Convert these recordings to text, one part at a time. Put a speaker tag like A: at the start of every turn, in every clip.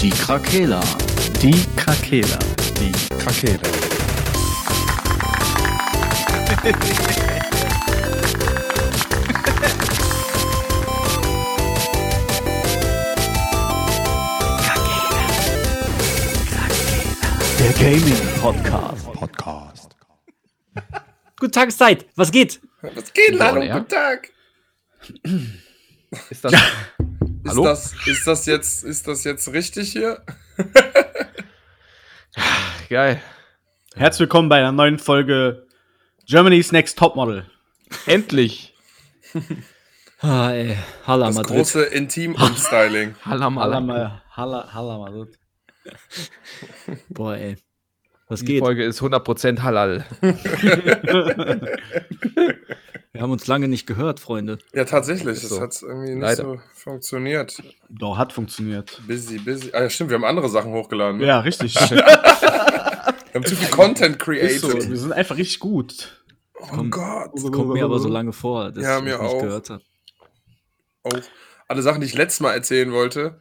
A: Die Krakela.
B: Die Krakela.
C: Die Krakela.
B: Der Gaming Podcast.
C: Podcast.
B: Guten Tageszeit. Was geht?
D: Was geht? Hallo,
E: ja.
D: guten Tag.
E: Ist das.
D: Ist
E: Hallo?
D: das, ist das jetzt, ist das jetzt richtig hier?
E: Geil.
B: Herzlich willkommen bei einer neuen Folge Germany's Next Topmodel.
E: Endlich.
B: Ah, ey. Halla
D: Das große Intim-Umstyling.
B: Halla, Halla, Halla Madrid. Boah, ey. Was
E: Die
B: geht?
E: Folge ist 100% Halal.
B: Wir haben uns lange nicht gehört, Freunde.
D: Ja, tatsächlich. Das
E: so.
D: hat irgendwie nicht
E: Leider.
D: so funktioniert.
B: Doch, hat funktioniert.
D: Busy, busy. Ah, ja, stimmt, wir haben andere Sachen hochgeladen. ne?
B: Ja, richtig.
D: Wir haben zu viel Content
B: Ist so,
D: created.
B: wir sind einfach richtig gut.
D: oh Gott.
B: Das kommt mir aber so lange vor, dass
D: Ja,
B: ich
D: mir auch.
B: gehört habe.
D: Auch alle Sachen, die ich letztes Mal erzählen wollte,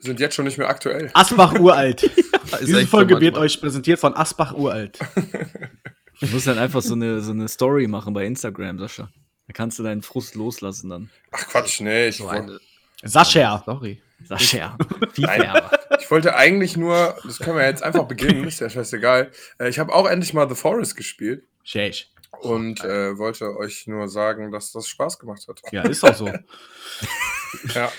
D: sind jetzt schon nicht mehr aktuell.
B: Asbach uralt. Diese Folge wird euch präsentiert von Asbach uralt. Du musst dann einfach so eine, so eine Story machen bei Instagram, Sascha. Da kannst du deinen Frust loslassen dann.
D: Ach Quatsch, nee. Ich,
E: So
D: wo-
E: eine
B: Sascha.
E: Story.
B: Sascha.
D: Nein. ich wollte eigentlich nur, das können wir jetzt einfach beginnen, ist ja scheißegal. Äh, Ich habe auch endlich mal The Forest gespielt.
B: Sheesh.
D: und äh, wollte euch nur sagen, dass das Spaß gemacht hat.
B: Ja, ist auch so.
D: Ja,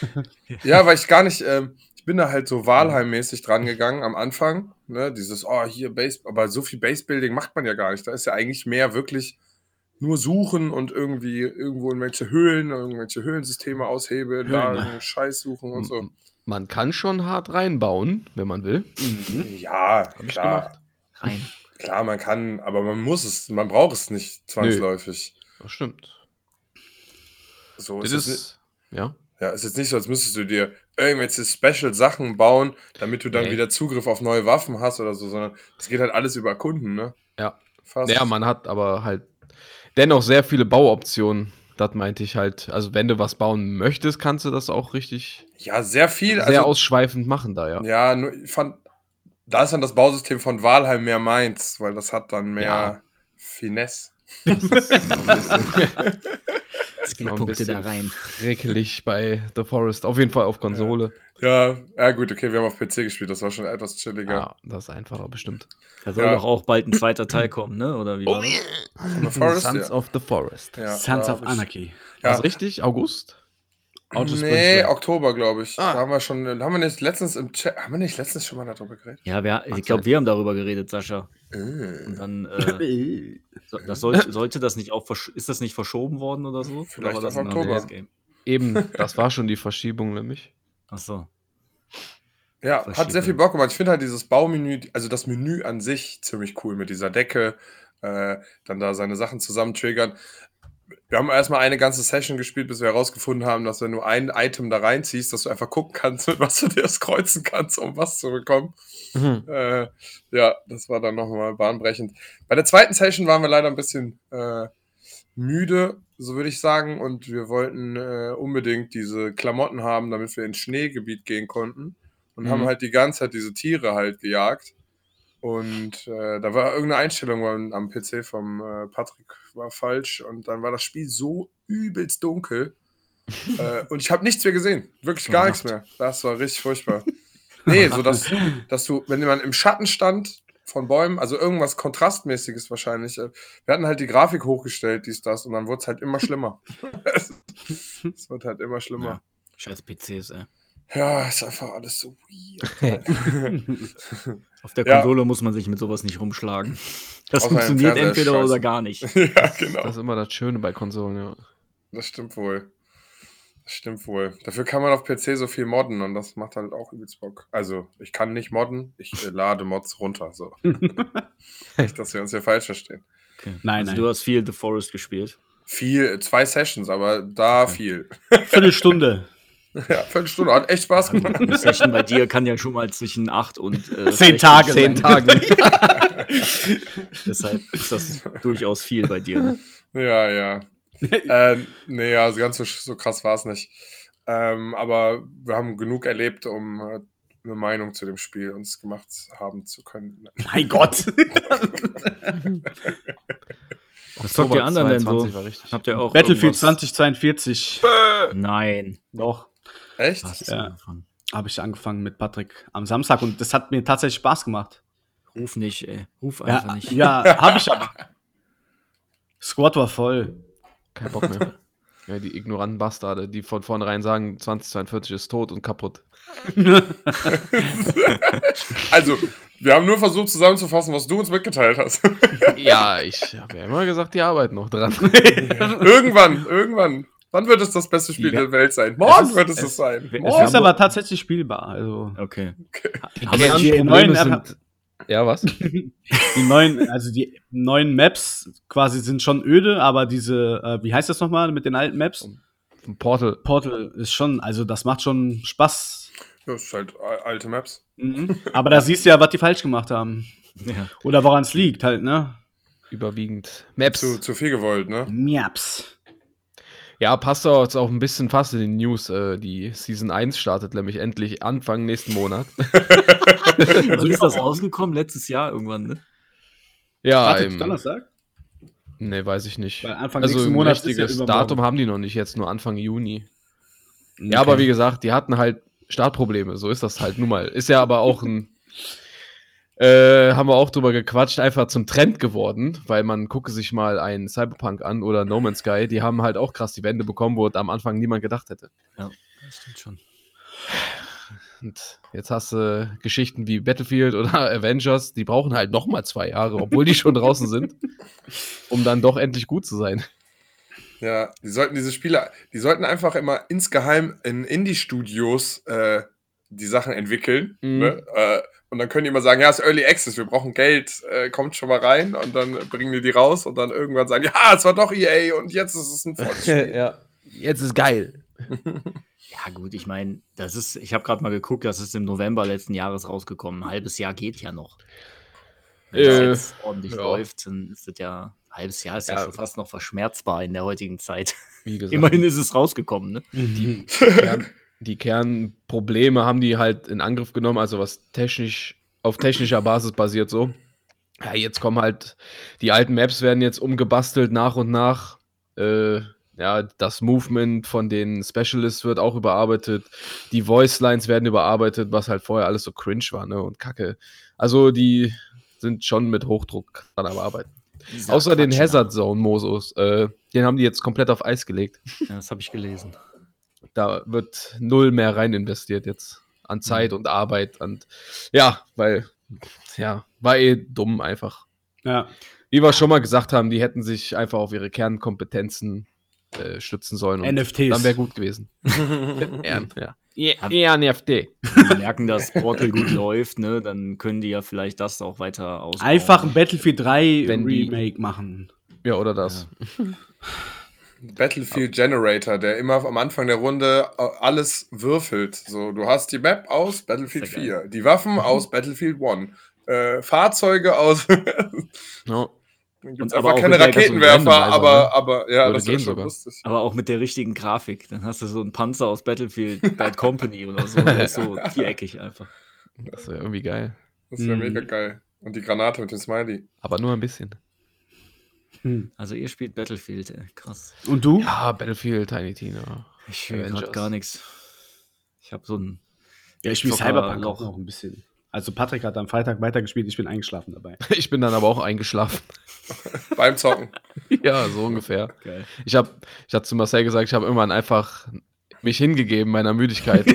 D: ja weil ich gar nicht, ähm, bin da halt so Wahlheim-mäßig dran gegangen am Anfang. Ne? Dieses, oh, hier Base, aber so viel Base-Building macht man ja gar nicht. Da ist ja eigentlich mehr wirklich nur suchen und irgendwie irgendwo irgendwelche Höhlen, irgendwelche Höhlensysteme aushebeln, da Scheiß suchen und so.
E: Man kann schon hart reinbauen, wenn man will.
D: Ja,
E: ich
D: klar.
E: gemacht.
B: Rein.
D: Klar, man kann, aber man muss es, man braucht es nicht zwangsläufig.
E: Das stimmt.
D: So
E: Das
D: ist es
E: ist. Ja.
D: Ja, ist jetzt nicht so, als müsstest du dir irgendwelche Special-Sachen bauen, damit du dann
E: Nee.
D: wieder Zugriff auf neue Waffen hast oder so, sondern es geht halt alles über Kunden, ne?
E: Ja.
D: Fast.
E: Ja, man hat aber halt dennoch sehr viele Bauoptionen. Das meinte ich halt. Also, wenn du was bauen möchtest, kannst du das auch richtig
D: ja, sehr viel.
E: sehr
D: Also,
E: ausschweifend machen da, ja.
D: ja, nur, ich fand, da ist dann das Bausystem von Walheim mehr meins, weil das hat dann mehr
E: Ja.
D: Finesse.
B: Skillpunkte da rein.
E: Rekelig bei The Forest. Auf jeden Fall auf Konsole.
D: Ja, ja, gut, okay, wir haben auf PC gespielt, das war schon etwas chilliger.
E: Ja, das ist einfacher bestimmt.
B: Da soll
D: Ja.
B: doch auch bald ein zweiter Teil kommen, ne? Oder wie? war das?
D: The Forest,
E: Sons
D: ja.
E: of the Forest.
D: ja,
B: Sons of Anarchy.
D: Ja.
E: Ist richtig? August? Outer
D: Nee, Oktober, glaube ich.
E: Ah.
D: Da haben wir schon, haben wir nicht letztens im Chat, haben wir nicht letztens schon mal darüber geredet?
B: Ja, wir, ich glaube, wir haben darüber geredet, Sascha. Und dann, äh, das sollte, sollte das nicht auch, ist das nicht verschoben worden oder so?
D: Vielleicht
B: oder war das
D: auf
B: ein
D: Oktober.
B: anderes Game?
E: Eben, das war schon die Verschiebung nämlich.
B: Ach so.
D: Ja, hat sehr viel Bock gemacht. Ich finde halt dieses Baumenü, also das Menü an sich ziemlich cool mit dieser Decke, äh, dann da seine Sachen zusammen triggern. Wir haben erstmal eine ganze Session gespielt, bis wir herausgefunden haben, dass wenn du ein Item da reinziehst, dass du einfach gucken kannst, mit was du dir das kreuzen kannst, um was zu bekommen. Äh, ja, das war dann nochmal bahnbrechend. Bei der zweiten Session waren wir leider ein bisschen äh, müde, so würde ich sagen, und wir wollten äh, unbedingt diese Klamotten haben, damit wir ins Schneegebiet gehen konnten. Und
E: Mhm.
D: haben halt die ganze Zeit diese Tiere halt gejagt. Und äh, da war irgendeine Einstellung am- am PC vom äh, Patrick war falsch und dann war das Spiel so übelst dunkel. äh, und ich habe nichts mehr gesehen. Wirklich gar nichts mehr. Das war richtig furchtbar. Nee, so dass, dass du, wenn man im Schatten stand von Bäumen, also irgendwas Kontrastmäßiges wahrscheinlich. äh, Wir hatten halt die Grafik hochgestellt, dies, das, und dann wurde es halt immer schlimmer. es wird halt immer schlimmer.
B: Ja. Scheiß PCs, ey.
D: Ja, ist einfach alles so weird.
B: Auf der
D: Ja.
B: Konsole muss man sich mit sowas nicht rumschlagen. Das
D: Außer
B: funktioniert entweder
D: scheiße.
B: oder gar nicht.
D: ja, genau.
E: Das ist immer das Schöne bei Konsolen, ja.
D: Das stimmt wohl. Das stimmt wohl. Dafür kann man auf PC so viel modden und das macht halt auch übelst Bock. Also, ich kann nicht modden, ich äh, lade Mods runter. So. nicht, dass wir uns hier falsch verstehen.
B: Okay. Nein,
C: Also
B: also du hast viel The Forest gespielt.
D: Viel, zwei Sessions, aber da viel.
B: Viertelstunde.
D: ja, Viertelstunde, hat echt Spaß gemacht.
B: Eine Session bei dir kann ja schon mal zwischen 8 und äh,
C: Zehn
B: 16
C: Tage
B: sein.
E: Zehn Tagen.
B: Deshalb ist das durchaus viel bei dir. Ne?
D: Ja, ja. ähm, nee, also ganz so, so krass war es nicht. Ähm, aber wir haben genug erlebt, um äh, eine Meinung zu dem Spiel uns gemacht haben zu können.
A: Mein Gott.
B: Was zockt ihr anderen denn so?
E: 22 war richtig.
B: Habt ihr auch
A: Battlefield
B: irgendwas-
A: 2042.
B: Nein.
A: Doch.
D: Echt?
B: Was
A: Ja.
B: angefangen?
A: Habe ich angefangen mit Patrick am Samstag und das hat mir tatsächlich Spaß gemacht.
B: Ruf nicht, ey. Ruf einfach
A: Ja,
B: nicht.
A: ja habe ich aber. Squad war voll.
E: Kein Bock mehr. ja, die ignoranten Bastarde, die von vornherein sagen, 2042 ist tot und kaputt.
D: Also, wir haben nur versucht zusammenzufassen, was du uns mitgeteilt hast.
E: ja, ich habe ja immer gesagt, die arbeiten noch dran.
D: irgendwann, irgendwann. Wann wird es das beste Spiel
B: Ja.
D: der Welt sein? Morgen
B: ist-
D: wird es
B: es-
D: es sein.
B: es
A: Es
D: Morgen.
A: ist aber tatsächlich spielbar. Also
B: Okay.
E: Die
A: Aber die
E: Kernprobleme
A: neuen
E: sind. Ja, was?
A: die neuen, also die neuen Maps quasi sind schon öde, aber diese, äh, wie heißt das nochmal mit den alten Maps?
E: Portal.
A: Portal ist schon, also das macht schon Spaß.
D: Das ist halt alte Maps.
A: Mhm. Aber da siehst du ja, was die falsch gemacht haben.
B: Ja.
A: Oder woran es liegt halt, ne?
E: Überwiegend. Maps.
D: Zu, zu viel gewollt, ne?
A: Maps.
E: Ja, passt auch jetzt auch ein bisschen fast in die News. Äh, die Season 1 startet nämlich endlich Anfang nächsten Monat.
B: Wann ist das rausgekommen? Letztes Jahr irgendwann, ne?
E: ja,
A: Wartet
E: im,
A: Donnerstag?
E: ne, weiß ich nicht.
A: Weil Anfang
E: also
A: nächsten
E: ein
A: ist ja
E: richtiges
A: übermorgen.
E: Datum haben die noch nicht, jetzt nur Anfang Juni.
A: Okay.
E: Ja, aber wie gesagt, die hatten halt Startprobleme, so ist das halt nun mal. Ist ja aber auch ein, äh, haben wir auch drüber gequatscht, einfach zum Trend geworden, weil man gucke sich mal einen Cyberpunk an oder No Man's Sky, die haben halt auch krass die Wände bekommen, wo am Anfang niemand gedacht hätte.
B: Das stimmt schon.
E: Und jetzt hast du Geschichten wie Battlefield oder Avengers, die brauchen halt noch mal zwei Jahre, obwohl die schon draußen sind, um dann doch endlich gut zu sein.
D: Ja, die sollten diese Spiele, die sollten einfach immer insgeheim in Indie-Studios äh, die Sachen entwickeln.
E: Mhm.
D: Ne? Äh, und dann können die immer sagen, ja, es ist Early Access, wir brauchen Geld, äh, kommt schon mal rein und dann bringen die die raus und dann irgendwann sagen, ja, es war doch EA und jetzt ist es ein Spiel.
E: ja. Jetzt ist geil.
B: Ja, gut, ich meine, das ist, ich habe gerade mal geguckt, das ist im November letzten Jahres rausgekommen. Ein halbes Jahr geht ja noch. Wenn das
E: Äh,
B: jetzt ordentlich
E: ja.
B: läuft, dann ist das ja, ein halbes Jahr ist ja,
E: Ja.
B: schon fast noch verschmerzbar in der heutigen Zeit.
E: Wie gesagt.
B: Immerhin ist es rausgekommen, ne?
A: Mhm.
E: Kern, die Kernprobleme haben die halt in Angriff genommen, also was technisch auf technischer Basis basiert so. Ja, jetzt kommen halt die alten Maps werden jetzt umgebastelt nach und nach. Äh, ja, das Movement von den Specialists wird auch überarbeitet. Die Voice Lines werden überarbeitet, was halt vorher alles so cringe war, ne? Und Kacke. Also die sind schon mit Hochdruck dran am Arbeiten. Außer den
B: Quatsch,
E: Hazard Zone Modus, äh, den haben die jetzt komplett auf Eis gelegt.
B: Ja, das habe ich gelesen.
E: Da wird null mehr rein investiert jetzt an Zeit und Arbeit und ja, weil ja, war eh dumm einfach.
A: Ja.
E: Wie wir schon mal gesagt haben, die hätten sich einfach auf ihre Kernkompetenzen äh, stützen sollen und
A: NFTs.
E: dann wäre gut gewesen. Ehren, ja. Ja.
B: Die merken, dass Portal gut läuft, ne? Dann können die ja vielleicht das auch weiter ausbauen.
A: Einfach ein Battlefield 3
E: Wenn die-
A: Remake machen.
E: Ja, oder das.
D: Battlefield Generator, der immer am Anfang der Runde äh, alles würfelt. So, du hast die Map aus Battlefield
B: Ist ja
D: 4, die Waffen aus Battlefield 1, äh, Fahrzeuge aus.
E: Ja.
D: Gibt
B: Und
D: einfach
B: aber auch
D: keine
B: mit der-
D: Raketenwerfer,
E: so ein
D: aber,
E: Randomizer,
D: aber ja, das ist schon
E: sogar.
D: lustig.
B: Aber auch mit der richtigen Grafik. Dann hast du so einen Panzer aus Battlefield Bad Company oder so. Der ist so viereckig einfach.
E: Das wäre irgendwie geil.
D: Das wäre
A: Mhm.
D: mega geil. Und die Granate mit dem Smiley.
E: Aber nur ein bisschen.
A: Hm.
B: Also ihr spielt Battlefield, ey. krass.
A: Und du?
E: Ja, Battlefield, Tiny Tina.
B: Ich spiele gerade gar nichts. Ich habe so ein.
A: Ja, ich spiele Cyberpunk auch noch ein bisschen. Also Patrick hat am Freitag weitergespielt, ich bin eingeschlafen dabei.
E: Ich bin dann aber auch eingeschlafen.
D: Beim Zocken.
E: ja, so ungefähr.
B: Geil.
E: Ich habe, ich hatte zu Marcel gesagt, ich habe irgendwann einfach mich hingegeben meiner Müdigkeit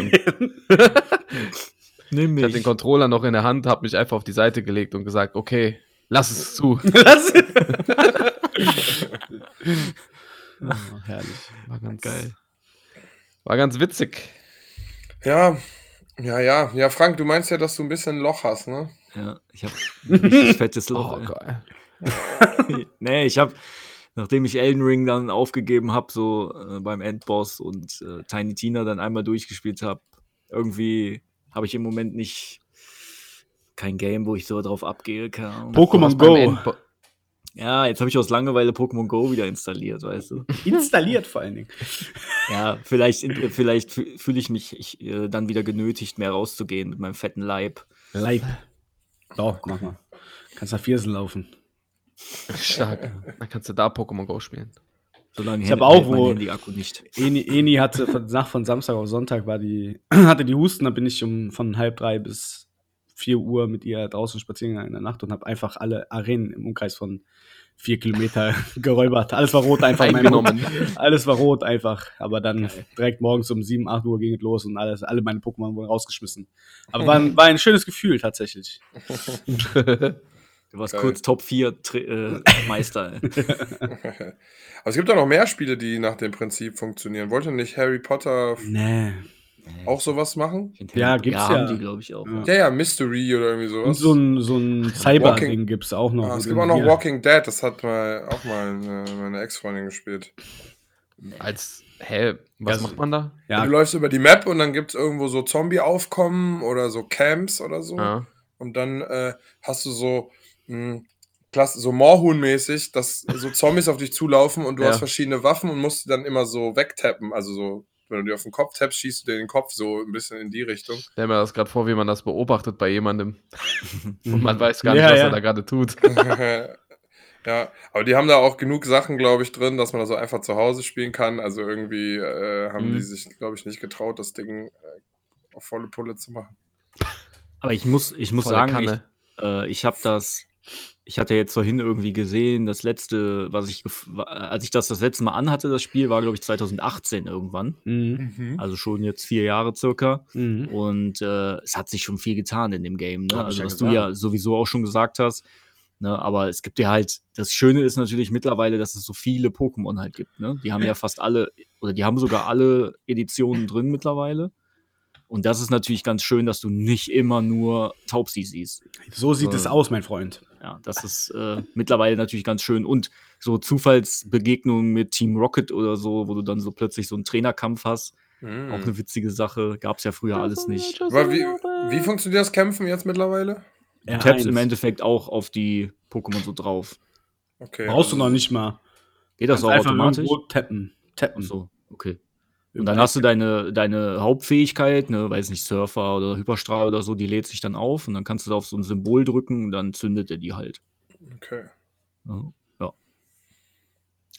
B: Nimm
E: ich hatte den Controller noch in der Hand, habe mich einfach auf die Seite gelegt und gesagt, okay, lass es zu.
A: Was? Oh, herrlich.
E: War ganz
B: Geil.
E: War ganz witzig.
D: Ja, ja, ja. Ja, Frank, du meinst ja, dass du ein bisschen ein Loch hast, ne?
B: Ja, ich habe ein richtig fettes Loch.
E: Oh, geil.
B: nee, ich habe, nachdem ich Elden Ring dann aufgegeben habe, so äh, beim Endboss und äh, Tiny Tina dann einmal durchgespielt habe, irgendwie habe ich im Moment nicht kein Game, wo ich so drauf abgehe.
A: Pokémon Go.
B: Ja, jetzt habe ich aus Langeweile Pokémon Go wieder installiert, weißt du.
A: Installiert vor allen Dingen.
B: Ja, vielleicht, vielleicht fü- fühle ich mich ich, äh, dann wieder genötigt, mehr rauszugehen mit meinem fetten Leib.
A: Leib. Doch, mach mal. Kannst nach Viersen laufen.
E: Stark. Dann kannst du da Pokémon Go spielen.
B: Solange
A: Ich
B: hält-
A: hab auch wo-
B: Handy-Akku nicht.
A: Eni, Eni hatte von, Nacht von Samstag auf Sonntag war die, hatte die Husten, da bin ich um von halb drei bis vier Uhr mit ihr draußen spazieren gegangen in der Nacht und habe einfach alle Arenen im Umkreis von vier Kilometer geräubert. Alles war rot einfach. Alles war rot einfach. Aber dann direkt morgens um sieben, acht Uhr ging es los und alles, alle meine Pokémon wurden rausgeschmissen. Aber war ein, war ein schönes Gefühl tatsächlich.
B: Du warst
D: Geil.
B: kurz Top 4 äh, Meister. ey.
D: Aber es gibt auch noch mehr Spiele, die nach dem Prinzip funktionieren. Wollte nicht Harry Potter
A: Nee.
D: Auch sowas machen?
A: Ja, gibt's ja.
B: haben die, glaube ich, auch.
A: Ja.
D: Ja, ja, Mystery oder irgendwie
A: Und
D: sowas.
A: so ein, so ein Cyber-Ding gibt es auch noch.
D: ah, es gibt auch noch
A: hier-
D: Walking Dead, das hat mal auch mal eine, meine Ex-Freundin gespielt.
E: Als, hä, was
A: Ja,
E: macht man da?
A: Ja,
D: Du läufst über die Map und dann gibt es irgendwo so Zombie-Aufkommen oder so Camps oder so.
E: Ja.
D: Und dann äh, hast du so, mh, Klasse, so Moorhuhn-mäßig, dass so Zombies auf dich zulaufen und du
E: Ja.
D: hast verschiedene Waffen und musst die dann immer so wegtappen. Also so, wenn du dir auf den Kopf tappst, schießt du dir den Kopf so ein bisschen in die Richtung.
E: Stell mir das gerade vor, wie man das beobachtet bei jemandem. Und man weiß gar nicht,
A: Ja,
E: was
A: ja.
E: er da gerade tut.
D: ja, aber die haben da auch genug Sachen, glaube ich, drin, dass man das so einfach zu Hause spielen kann. Also irgendwie äh, haben
E: Mhm.
D: die sich, glaube ich, nicht getraut, das Ding äh, auf volle Pulle zu machen.
B: Aber ich muss, ich muss
E: Volle
B: sagen,
E: Kanne.
B: ich, äh, ich habe das, ich hatte jetzt vorhin irgendwie gesehen, das letzte, was ich, als ich das das letzte Mal anhatte, das Spiel war, glaube ich, 2018 irgendwann.
A: Mhm.
B: Also schon jetzt vier Jahre circa.
A: Mhm.
B: Und äh, es hat sich schon viel getan in dem Game, ne? Also
A: ja
B: was du ja sowieso auch schon gesagt hast. Ne? Aber es gibt ja halt, das Schöne ist natürlich mittlerweile, dass es so viele Pokémon halt gibt. Ne? Die haben ja fast alle, oder die haben sogar alle Editionen drin mittlerweile. Und das ist natürlich ganz schön, dass du nicht immer nur Taubsi siehst.
A: So sieht
B: Äh,
A: es aus, mein Freund.
B: Ja, das ist äh, mittlerweile natürlich ganz schön. Und so Zufallsbegegnungen mit Team Rocket oder so, wo du dann so plötzlich so einen Trainerkampf hast.
D: Mhm.
B: Auch eine witzige Sache. Gab es ja früher alles nicht.
D: Aber wie, wie funktioniert das Kämpfen jetzt mittlerweile?
B: Du tappst
A: R1.
B: im Endeffekt auch auf die Pokémon so drauf.
D: Okay.
A: Brauchst du
D: also-
A: noch nicht mal.
B: Geht das auch
A: einfach
B: automatisch?
A: tappen. Tappen.
B: Ach so, okay. Und dann hast du deine, deine Hauptfähigkeit, ne, weiß nicht, Surfer oder Hyperstrahl oder so, die lädt sich dann auf und dann kannst du da auf so ein Symbol drücken und dann zündet er die halt.
D: Okay.
B: Ja.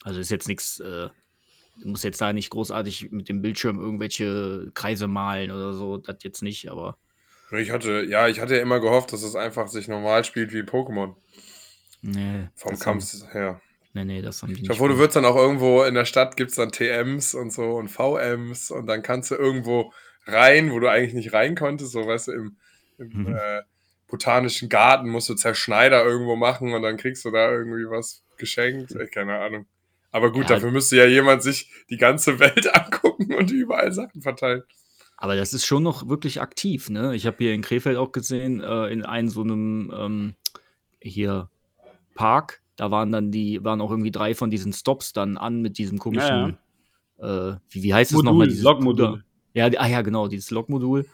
B: Also ist jetzt nichts, äh, du musst jetzt da nicht großartig mit dem Bildschirm irgendwelche Kreise malen oder so, das jetzt nicht, aber
D: Ich hatte, ja, ich hatte ja immer gehofft, dass es einfach sich normal spielt wie Pokémon.
B: nee.
D: Vom Kampf her.
B: Nee, nee, das haben die
D: Ich
B: nicht.
D: hoffe, du wirst dann auch irgendwo in der Stadt gibt es dann TMs und so und VMs und dann kannst du irgendwo rein, wo du eigentlich nicht rein konntest, so weißt du, im, im
B: Mhm.
D: äh, botanischen Garten musst du Zerschneider irgendwo machen und dann kriegst du da irgendwie was geschenkt. Ich, keine Ahnung. Aber gut,
B: Ja.
D: dafür müsste ja jemand sich die ganze Welt angucken und überall Sachen verteilen.
B: Aber das ist schon noch wirklich aktiv, ne? Ich habe hier in Krefeld auch gesehen, äh, in einem so einem ähm, hier Park, da waren dann die, waren auch irgendwie drei von diesen Stops dann an mit diesem komischen, Äh, wie, wie heißt es
A: Modul,
B: nochmal? Dieses
A: Logmodul.
B: Ja, ah ja, genau, dieses Logmodul.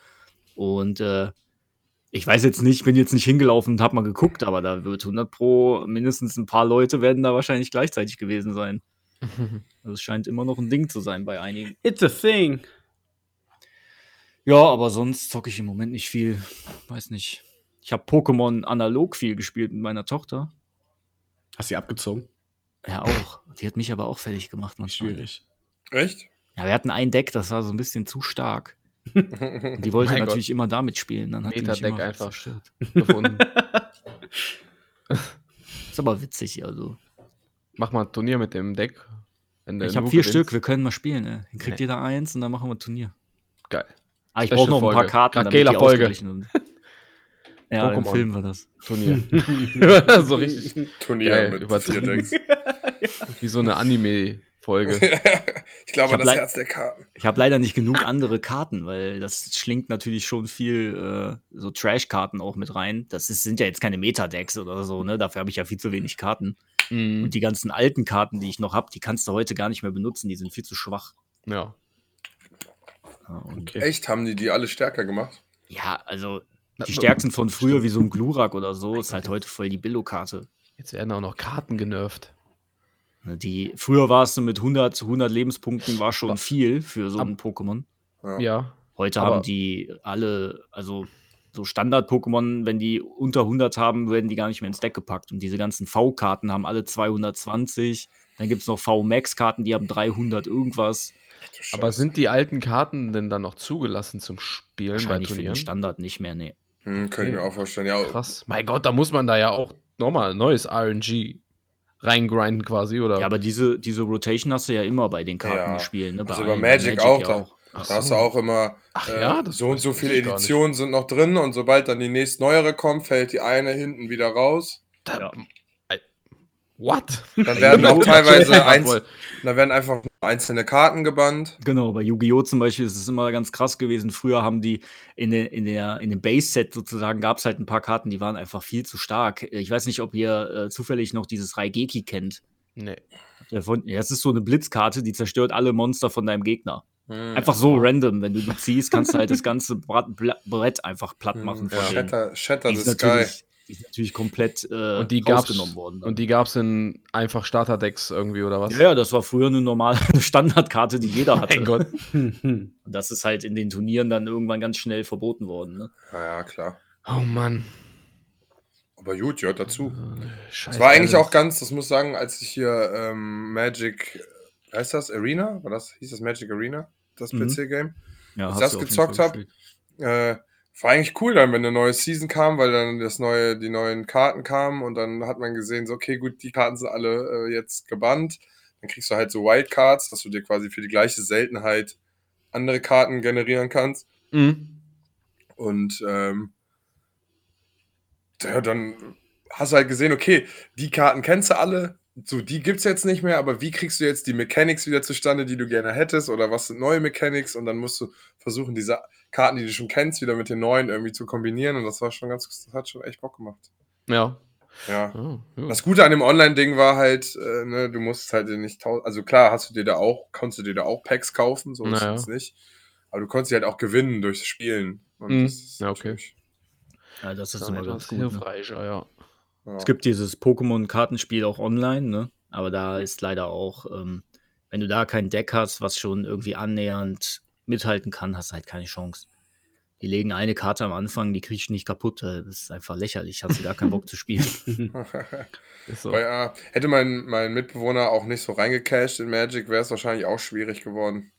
B: Und äh, ich weiß jetzt nicht, bin jetzt nicht hingelaufen und hab mal geguckt, aber da wird 100 pro mindestens ein paar Leute werden da wahrscheinlich gleichzeitig gewesen sein. Also es scheint immer noch ein Ding zu sein bei einigen.
A: It's a thing.
B: Ja, aber sonst zocke ich im Moment nicht viel. Weiß nicht. Ich habe Pokémon analog viel gespielt mit meiner Tochter.
A: Hast du die abgezogen?
B: Ja, auch. Die hat mich aber auch fertig gemacht. manchmal.
A: Schwierig.
D: Echt?
B: Ja, wir hatten ein Deck, das war so ein bisschen zu stark. Und die wollte natürlich immer damit spielen. Dann hat die mich immer
E: einfach.
B: zerstört.
E: gefunden.
B: Ist aber witzig, also.
E: Mach mal ein Turnier mit dem Deck.
B: Ich habe vier
E: gewinnst.
B: Stück, wir können mal spielen. Ey. Dann kriegt
E: Nee.
B: jeder eins und dann machen wir ein Turnier.
E: Geil.
B: Ah, ich brauche noch ein paar
E: Folge.
B: Karten, damit die
E: Krakela-Folge.
B: Ja, dann
E: Pokémon.
B: filmen wir das.
E: Turnier. so richtig.
D: Turnier
E: Geil,
D: mit
E: übertrieben. Wie so eine Anime-Folge.
D: ich glaube,
B: Ich
D: das Herz der Karten.
B: Ich habe leider nicht genug andere Karten, weil das schlingt natürlich schon viel äh, so Trash-Karten auch mit rein. Das ist, sind ja jetzt keine Meta-Decks oder so, ne? Dafür habe ich ja viel zu wenig Karten.
E: Mhm.
B: Und die ganzen alten Karten, die ich noch habe, die kannst du heute gar nicht mehr benutzen. Die sind viel zu schwach.
E: Ja.
B: Und
A: Okay.
D: Echt, haben die die alle stärker gemacht?
B: ja also die stärksten von früher, wie so ein Glurak oder so, ist halt heute voll die Billo-Karte.
E: Jetzt werden auch noch Karten genervt.
B: Ne, Die, früher war es so mit 100 zu 100 Lebenspunkten war schon viel für so ein Pokémon.
D: Ja.
B: Heute
E: Aber-
B: haben die alle, also so Standard-Pokémon, wenn die unter 100 haben, werden die gar nicht mehr ins Deck gepackt. Und diese ganzen V-Karten haben alle 220. Dann gibt es noch V-Max-Karten, die haben 300 irgendwas.
E: Aber sind die alten Karten denn dann noch zugelassen zum Spielen bei
B: Wahrscheinlich für den
E: Turnieren?
B: Standard nicht mehr, nee.
D: Hm, könnte ich mir auch vorstellen. Ja,
E: Krass. Mein Gott, da muss man da ja auch nochmal neues RNG reingrinden quasi, oder?
B: Ja, aber diese, diese Rotation hast du ja immer bei den
D: Ja.
B: Kartenspielen. Ne?
D: Also
B: allen,
D: bei Magic auch, da-
E: Ach
D: Da hast
E: so.
D: du auch immer
E: Ach
D: äh,
E: ja, das
D: so und so viele. Editionen sind noch drin und sobald dann die nächste neuere kommt, fällt die eine hinten wieder raus.
E: Da,
B: Ja.
E: What?
D: Dann werden auch teilweise
E: Ja,
D: einz
E: voll.
D: da werden einfach einzelne Karten gebannt.
B: Genau, bei Yu-Gi-Oh! zum Beispiel ist es immer ganz krass gewesen. Früher haben die in, der, in, der, in dem Base-Set sozusagen gab es halt ein paar Karten, die waren einfach viel zu stark. Ich weiß nicht, ob ihr äh, zufällig noch dieses Raigeki kennt.
E: Nee.
B: Der von- Ja, es ist so eine Blitzkarte, die zerstört alle Monster von deinem Gegner.
D: Hm.
B: Einfach so random. Wenn du die ziehst, kannst du halt das ganze Brett einfach platt machen.
D: Hm,
B: denen.
D: Shatter, Shatter the
B: ist,
D: Sky.
B: Die ist natürlich komplett äh,
E: Und die gab's,
B: rausgenommen worden. dann.
E: und die gab's in einfach Starterdecks irgendwie, oder was?
B: ja, ja, das war früher eine normale Standardkarte, die jeder hatte.
E: Mein Gott.
B: Und das ist halt in den Turnieren dann irgendwann ganz schnell verboten worden. Ne?
D: Ja, ja, klar.
E: Oh Mann.
D: Aber gut, gehört dazu.
E: Scheiße.
D: Es war eigentlich auch ganz, das muss ich sagen, als ich hier ähm, Magic, heißt das Arena? War das, hieß das Magic Arena? Das
B: Mhm.
D: PC-Game?
B: Ja,
D: Als
B: hast
D: das gezockt
B: Fall
D: hab,
B: gespielt.
D: Äh, war eigentlich cool dann, wenn eine neue Season kam, weil dann das neue, die neuen Karten kamen und dann hat man gesehen, so, okay, gut, die Karten sind alle äh, jetzt gebannt. Dann kriegst du halt so Wildcards, dass du dir quasi für die gleiche Seltenheit andere Karten generieren kannst.
E: Mhm.
D: Und ähm, ja, dann hast du halt gesehen, okay, die Karten kennst du alle, so die gibt es jetzt nicht mehr, aber wie kriegst du jetzt die Mechanics wieder zustande, die du gerne hättest, oder was sind neue Mechanics? Und dann musst du versuchen, diese Karten, die du schon kennst, wieder mit den neuen irgendwie zu kombinieren. Und das war schon ganz, das hat schon echt Bock gemacht.
E: Ja.
D: Ja.
E: Oh, ja.
D: Das Gute an dem Online-Ding war halt, äh, ne, du musst halt nicht tausend, also klar, hast du dir da auch, konntest du dir da auch Packs kaufen, so ist
E: Naja.
D: es nicht. Aber du konntest sie halt auch gewinnen durchs Spielen. Und
E: Mhm.
D: das ist
E: Ja, okay.
B: Ja, das ist
E: Das ist
B: immer ganz gut. Ne?
E: hilfreicher, ja.
D: Ja.
B: Es gibt dieses Pokémon-Kartenspiel auch online, ne? aber da ist leider auch, ähm, wenn du da kein Deck hast, was schon irgendwie annähernd mithalten kann, hast du halt keine Chance. Die legen eine Karte am Anfang, die kriegst du nicht kaputt. äh, Das ist einfach lächerlich. Hast du gar keinen Bock zu spielen.
E: So.
D: Weil, äh, hätte mein, mein Mitbewohner auch nicht so reingecashed in Magic, wäre es wahrscheinlich auch schwierig geworden.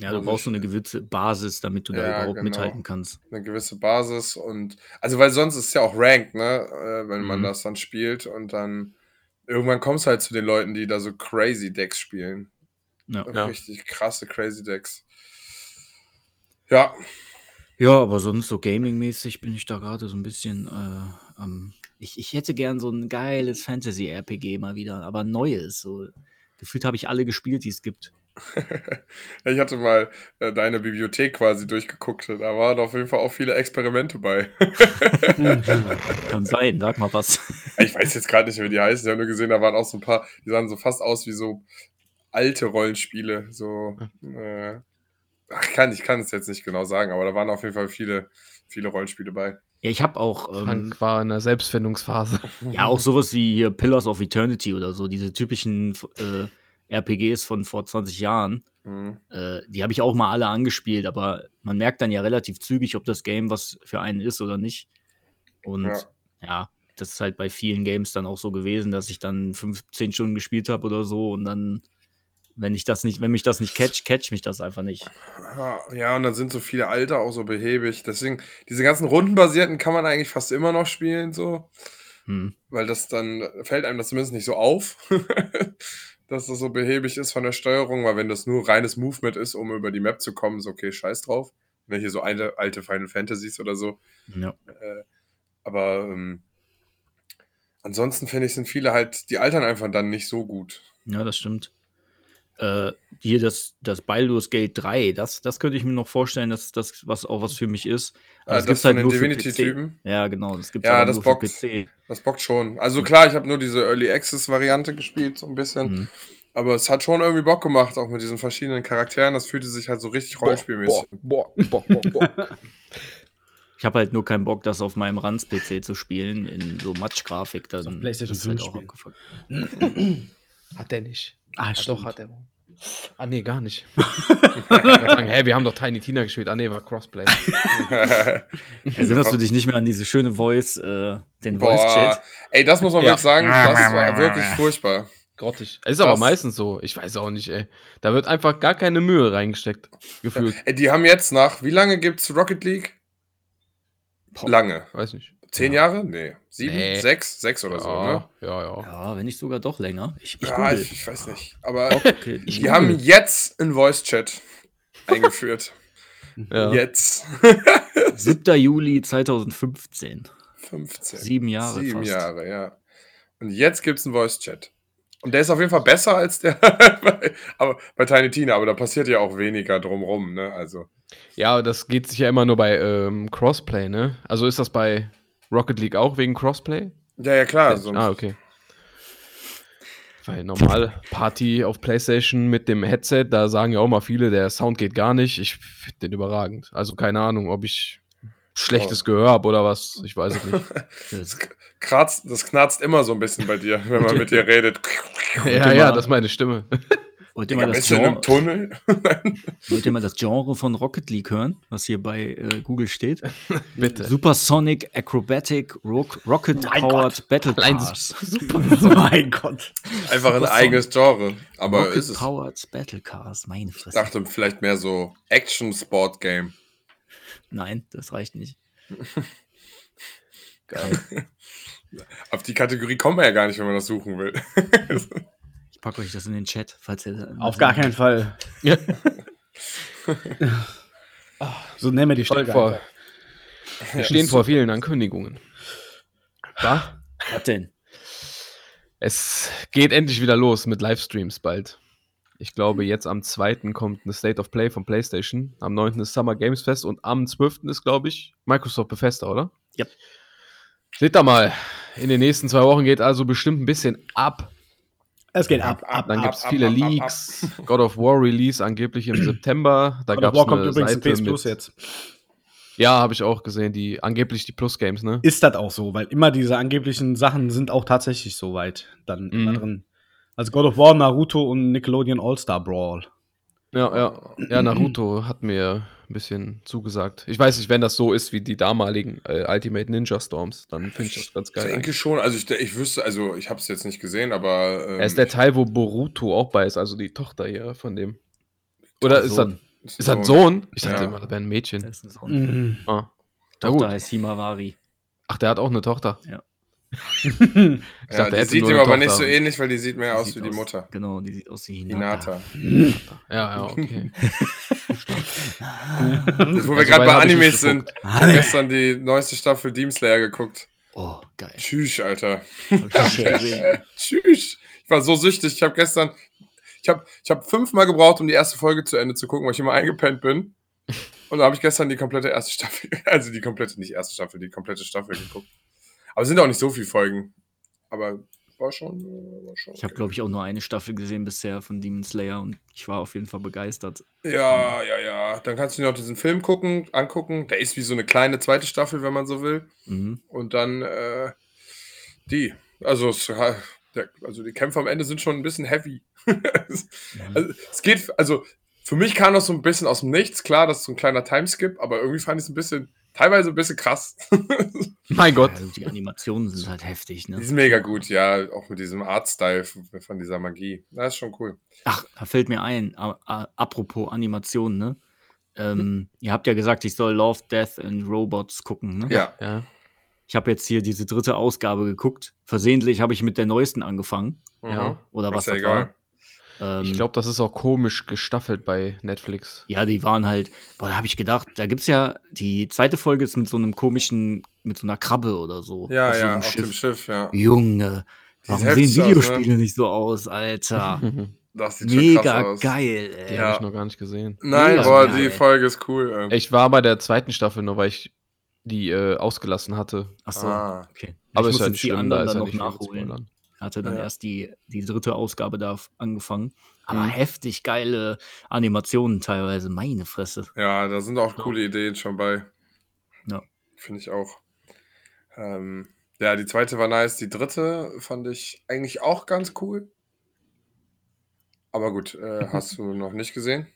B: Ja, du
D: Und
B: brauchst so eine gewisse Basis, damit du da
D: Ja,
B: überhaupt
D: genau.
B: mithalten kannst.
D: Eine gewisse Basis und also weil sonst ist es ja auch Ranked, ne? Äh, wenn man
B: Mhm.
D: das dann spielt und dann irgendwann kommst du halt zu den Leuten, die da so crazy Decks spielen.
B: Ja.
E: Ja.
D: Richtig krasse crazy Decks. Ja,
B: Ja, aber sonst so gaming-mäßig bin ich da gerade so ein bisschen äh, am. Ich, ich hätte gern so ein geiles Fantasy-RPG mal wieder, aber neues. So. Gefühlt habe ich alle gespielt, die es gibt.
D: ich hatte mal äh, deine Bibliothek quasi durchgeguckt. Da waren auf jeden Fall auch viele Experimente bei.
B: Kann sein, sag mal was.
D: Ich weiß jetzt gerade nicht, wie die heißen. Ich habe nur gesehen, da waren auch so ein paar, die sahen so fast aus wie so alte Rollenspiele. So, äh, ach, ich kann, ich kann es jetzt nicht genau sagen, aber da waren auf jeden Fall viele, viele Rollenspiele bei.
B: Ja, ich habe auch, ähm,
E: Frank war in der Selbstfindungsphase.
B: ja, auch sowas wie hier Pillars of Eternity oder so, diese typischen äh, RPGs von vor 20 Jahren.
D: Mhm.
B: Äh, die habe ich auch mal alle angespielt, aber man merkt dann ja relativ zügig, ob das Game was für einen ist oder nicht. Und
D: Ja.
B: ja, das ist halt bei vielen Games dann auch so gewesen, dass ich dann 15 Stunden gespielt habe oder so und dann, wenn ich das nicht, wenn mich das nicht catch, catch mich das einfach nicht.
D: Ja, und dann sind so viele alte auch so behäbig. Deswegen, diese ganzen rundenbasierten kann man eigentlich fast immer noch spielen, so.
B: Hm.
D: Weil das dann fällt einem das zumindest nicht so auf, dass das so behäbig ist von der Steuerung, weil wenn das nur reines Movement ist, um über die Map zu kommen, ist okay, scheiß drauf. Wenn hier so alte, alte Final Fantasies oder so.
B: Ja.
D: Äh, aber ähm, ansonsten finde ich, sind viele halt, die altern einfach dann nicht so gut.
B: Ja, das stimmt. Äh, hier das, das Baldur's Gate 3, das, das könnte ich mir noch vorstellen, dass das was auch was für mich ist. Aber
D: Ah,
B: das
D: das
B: gibt's halt
D: von den
B: nur für
D: Divinity-Typen?
B: PC. Ja, genau, das gibt
D: Ja, das
B: nur für
D: bockt.
B: PC.
D: Das bockt schon. Also klar, ich habe nur diese Early Access-Variante gespielt, so ein bisschen.
B: Mhm.
D: Aber es hat schon irgendwie Bock gemacht, auch mit diesen verschiedenen Charakteren. Das fühlte sich halt so richtig rollenspielmäßig.
E: Boah, boah, boah, boah, boah.
B: Ich habe halt nur keinen Bock, das auf meinem Ranz-PC zu spielen, in so Matsch-Grafik. Dann
A: auf PlayStation
B: ist halt
A: 5
B: auch abgefuckt.
E: Hat der nicht.
A: Ah,
E: Ah,
A: stimmt.
E: doch, hat er. Ah, nee, gar nicht. Sagen, hä, wir haben doch Tiny Tina gespielt. Ah, nee, war Crossplay.
B: Erinnerst du dich nicht mehr an diese schöne Voice, äh, den
D: Boah,
B: Voice-Chat?
D: ey, das muss man
E: Ja.
D: wirklich sagen, das war wirklich furchtbar.
E: Grottig. Ist aber
D: Das-
E: meistens so. Ich weiß auch nicht, ey. Da wird einfach gar keine Mühe reingesteckt. Gefühlt.
D: Ey, die haben jetzt nach, wie lange gibt's Rocket League? Lange.
E: Weiß nicht.
D: Zehn Jahre? Nee. Sieben?
E: Nee.
D: Sechs? Sechs oder so, ne?
E: ja, ja, ja.
B: Ja, wenn nicht sogar doch länger. Ich, ich
D: Ja, ich, ich weiß nicht. Aber
B: Okay,
D: die
B: google.
D: haben jetzt einen Voice-Chat eingeführt.
E: ja.
D: Jetzt.
B: 7. Juli 2015.
D: 15.
B: Sieben Jahre
D: Sieben
B: fast.
D: Jahre, ja. Und jetzt gibt's einen Voice-Chat. Und der ist auf jeden Fall besser als der bei, aber, bei Tiny Tina, aber da passiert ja auch weniger drumrum, ne? Also.
E: Ja, das geht sich ja immer nur bei ähm, Crossplay, ne? Also ist das bei Rocket League auch wegen Crossplay?
D: Ja, ja, klar. So,
E: Ah, okay. Weil normal Party auf PlayStation mit dem Headset, da sagen ja auch mal viele, der Sound geht gar nicht. Ich finde den überragend. Also keine Ahnung, ob ich schlechtes
D: Oh.
E: Gehör habe oder was. Ich weiß es nicht.
D: das, kratzt, das knarzt immer so ein bisschen bei dir, wenn man mit dir redet.
E: ja, ja, das ist meine Stimme.
B: Wollt ihr, mal das Genre,
D: Tunnel?
B: wollt ihr mal das Genre von Rocket League hören, was hier bei äh, Google steht?
E: Bitte.
B: Supersonic Acrobatic Rock, Rocket
A: Mein
B: Powered Battle
E: Allein
B: Cars.
A: Super. mein Gott.
D: Einfach ein eigenes Genre. Aber
B: Rocket
D: ist es.
B: Powered Battle Cars, meine
D: Ich
B: Fresse.
D: dachte vielleicht mehr so Action-Sport-Game.
B: Nein, das reicht nicht.
D: Auf die Kategorie kommt man ja gar nicht, wenn man das suchen will.
B: Ich packe euch das in den Chat, falls ihr.
A: Auf gar keinen Fall.
E: Ja.
A: So nennen wir die Folge.
E: vor.
A: einfach.
E: Wir stehen vor vielen Ankündigungen. Da?
B: Was denn?
E: Es geht endlich wieder los mit Livestreams bald. Ich glaube, jetzt am 2. kommt eine State of Play von PlayStation. Am 9. ist Summer Games Fest und am 12. ist, glaube ich, Microsoft Bethesda, oder?
B: Yep.
E: Seht da mal. In den nächsten zwei Wochen geht also bestimmt ein bisschen ab.
A: Es geht ab, ab,
E: Dann
D: Ab,
E: gibt es
D: ab,
E: viele
D: ab, ab, ab.
E: Leaks. God of War Release angeblich im September. Da
A: God of War kommt übrigens in
E: Seite
A: PS Plus jetzt.
E: Ja, habe ich auch gesehen. Die angeblich die Plus Games, ne?
A: Ist das auch so, weil immer diese angeblichen Sachen sind auch tatsächlich so weit dann immer
E: Mhm.
A: drin. Also God of War, Naruto und Nickelodeon All-Star Brawl.
E: Ja, ja. Ja, Naruto hat mir ein bisschen zugesagt. Ich weiß nicht, wenn das so ist wie die damaligen äh, Ultimate Ninja Storms, dann finde ich das ganz
D: Ich
E: geil.
D: denke schon, also ich, ich wüsste, also ich habe es jetzt nicht gesehen, aber. Ähm,
E: Er ist der Teil, wo Boruto auch bei ist, also die Tochter hier von dem. Oder ist das,
B: Sohn.
E: ist das ein Sohn? Ich dachte
D: Ja.
E: immer, das wäre ein Mädchen.
B: Das ist ein Sohn.
A: Mhm.
E: Ah.
B: Tochter
E: gut.
B: heißt Himawari.
E: Ach, der hat auch eine Tochter.
B: Ja.
E: Ich
D: ja,
E: dachte,
D: die sieht ihm aber nicht so ähnlich, weil die sieht mehr
B: Die
D: aus
B: sieht
D: wie die Mutter.
B: Genau, die sieht aus wie Hinata.
D: Hinata.
E: Ja, ja, okay.
D: Wo wir
E: Also
D: gerade bei Animes sind, gestern die neueste Staffel Demon Slayer geguckt.
B: Oh, geil.
D: Tschüss, Alter. Tschüss. Ich war so süchtig. Ich habe gestern, ich habe ich hab fünfmal gebraucht, um die erste Folge zu Ende zu gucken, weil ich immer eingepennt bin. Und da habe ich gestern die komplette erste Staffel, also die komplette, nicht erste Staffel, die komplette Staffel geguckt. Aber es sind auch nicht so viele Folgen. Aber war schon, äh, war schon.
B: Ich habe, glaube ich, auch nur eine Staffel gesehen bisher von Demon Slayer und ich war auf jeden Fall begeistert.
D: Ja, ja, ja. Dann kannst du dir noch diesen Film gucken, angucken. Der ist wie so eine kleine zweite Staffel, wenn man so will.
B: Mhm.
D: Und dann äh, die. Also, es, ja, der, also die Kämpfe am Ende sind schon ein bisschen heavy. also, es geht, also für mich kam das so ein bisschen aus dem Nichts. Klar, das ist so ein kleiner Timeskip, aber irgendwie fand ich es ein bisschen, teilweise ein bisschen krass.
E: mein Gott.
B: Also die Animationen sind halt heftig,
D: die
B: ne?
D: sind mega gut, ja. Auch mit diesem Artstyle von, von dieser Magie. Das ist schon cool.
B: Ach, da fällt mir ein, apropos Animation, ne? Ähm, ihr habt ja gesagt, ich soll Love, Death and Robots gucken, ne?
D: Ja.
E: Ja.
B: Ich habe jetzt hier diese dritte Ausgabe geguckt. Versehentlich habe ich mit der neuesten angefangen.
E: Ja.
D: Mhm.
B: Oder was
D: Ist ja
B: das
D: egal.
B: war. Ähm,
E: Ich glaube, das ist auch komisch gestaffelt bei Netflix.
B: Ja, die waren halt, boah, da habe ich gedacht, da gibt's ja, die zweite Folge ist mit so einem komischen, mit so einer Krabbe oder so.
D: Ja,
B: auf so
D: ja, auf dem Schiff, ja.
B: Junge, warum
D: Sieht
B: sehen Videospiele nicht so aus, Alter?
D: Das sieht schon krass
B: Mega
D: aus.
B: geil,
E: Die
B: ey.
D: Ja.
E: habe ich noch gar nicht gesehen.
D: Nein,
B: Mega
D: boah,
B: geil.
D: die Folge ist cool. ähm.
E: Ich war bei der zweiten Staffel nur, weil ich die äh, ausgelassen hatte.
B: Achso,
D: Ah.
B: okay.
E: Aber
B: ich
E: ist
B: jetzt
E: nicht
B: die
E: schlimm, da
B: anderen
E: ist
B: noch
E: nicht
B: nachholen. Hatte dann
D: Ja.
B: erst die, die dritte Ausgabe da angefangen. Aber
E: Mhm.
B: heftig geile Animationen teilweise, meine Fresse.
D: Ja, da sind auch coole Ideen schon bei. Finde ich auch. Ähm, ja, die zweite war nice. Die dritte fand ich eigentlich auch ganz cool. Aber gut, äh, hast du noch nicht gesehen?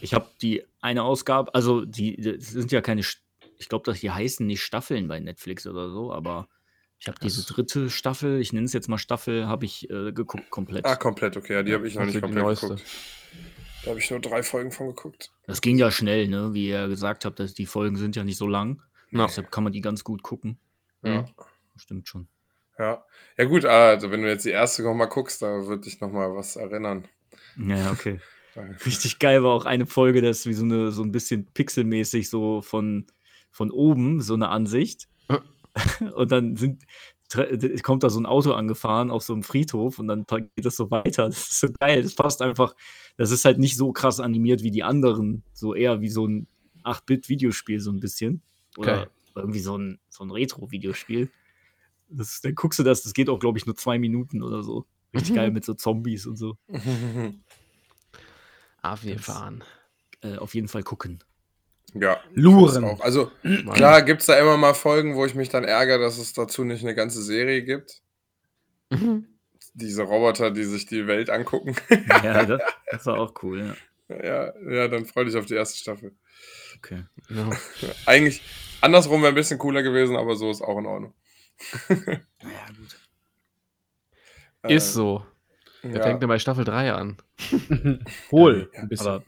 B: Ich habe die eine Ausgabe, also die, das sind ja keine, ich glaube, die heißen nicht Staffeln bei Netflix oder so, aber ich habe diese dritte Staffel, ich nenne es jetzt mal Staffel, habe ich äh, geguckt komplett.
D: Ah, komplett, okay. Ja, die habe ich noch nicht komplett
E: neueste.
D: geguckt. Da habe ich nur drei Folgen von geguckt.
B: Das ging ja schnell, ne? Wie ihr gesagt habt, dass die Folgen sind ja nicht so lang.
E: Ja.
B: Deshalb kann man die ganz gut gucken.
D: Ja.
B: Stimmt schon.
D: Ja. Ja, gut, also wenn du jetzt die erste noch mal guckst, da wird dich noch mal was erinnern.
B: Ja, okay. Richtig geil war auch eine Folge, das ist wie so eine so ein bisschen pixelmäßig so von von oben so eine Ansicht. Und dann sind kommt da so ein Auto angefahren auf so einem Friedhof und dann geht das so weiter. Das ist so geil. Das passt einfach. Das ist halt nicht so krass animiert wie die anderen, so eher wie so ein 8-Bit-Videospiel so ein bisschen oder
E: Okay.
B: irgendwie so ein so ein Retro-Videospiel. Dann guckst du das. Das geht auch glaube ich nur zwei Minuten oder so. Richtig geil mit so Zombies und so.
E: Abgefahren.
B: Äh, auf jeden Fall gucken.
D: Ja.
A: Luren.
D: Auch. Also klar gibt es da immer mal Folgen, wo ich mich dann ärgere, dass es dazu nicht eine ganze Serie gibt. Diese Roboter, die sich die Welt angucken.
B: Ja, das, das war auch cool, ja.
D: ja, ja, dann freu dich auf die erste Staffel.
B: Okay.
E: Ja.
D: Eigentlich andersrum wäre ein bisschen cooler gewesen, aber so ist auch in Ordnung.
B: Ja, gut.
E: Ist so.
D: Äh,
E: Er
D: ja.
E: fängt ja bei Staffel 3 an.
A: Hohl,
D: Ja,
A: ein bisschen.
B: Aber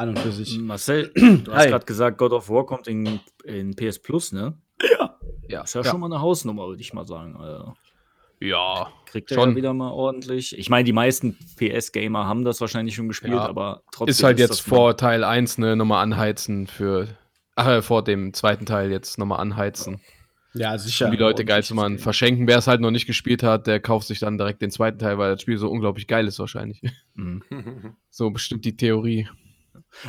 A: an und für sich.
B: Marcel, du hast gerade gesagt, God of War kommt in, in PS Plus, ne?
E: Ja.
B: Ist ja, schon mal eine Hausnummer, würde ich mal sagen. Also,
E: Ja.
B: kriegt er
E: Schon.
B: ja wieder mal ordentlich. Ich meine, die meisten PS-Gamer haben das wahrscheinlich schon gespielt,
E: Ja.
B: aber trotzdem.
E: Ist halt jetzt
B: das
E: vor Teil 1 ne, nochmal anheizen für. Ach, äh, vor dem zweiten Teil jetzt nochmal anheizen.
A: Ja, sicher.
E: um die Leute geil zu machen. Verschenken, wer es halt noch nicht gespielt hat, der kauft sich dann direkt den zweiten Teil, weil das Spiel so unglaublich geil ist wahrscheinlich.
B: Mhm.
E: So bestimmt die Theorie.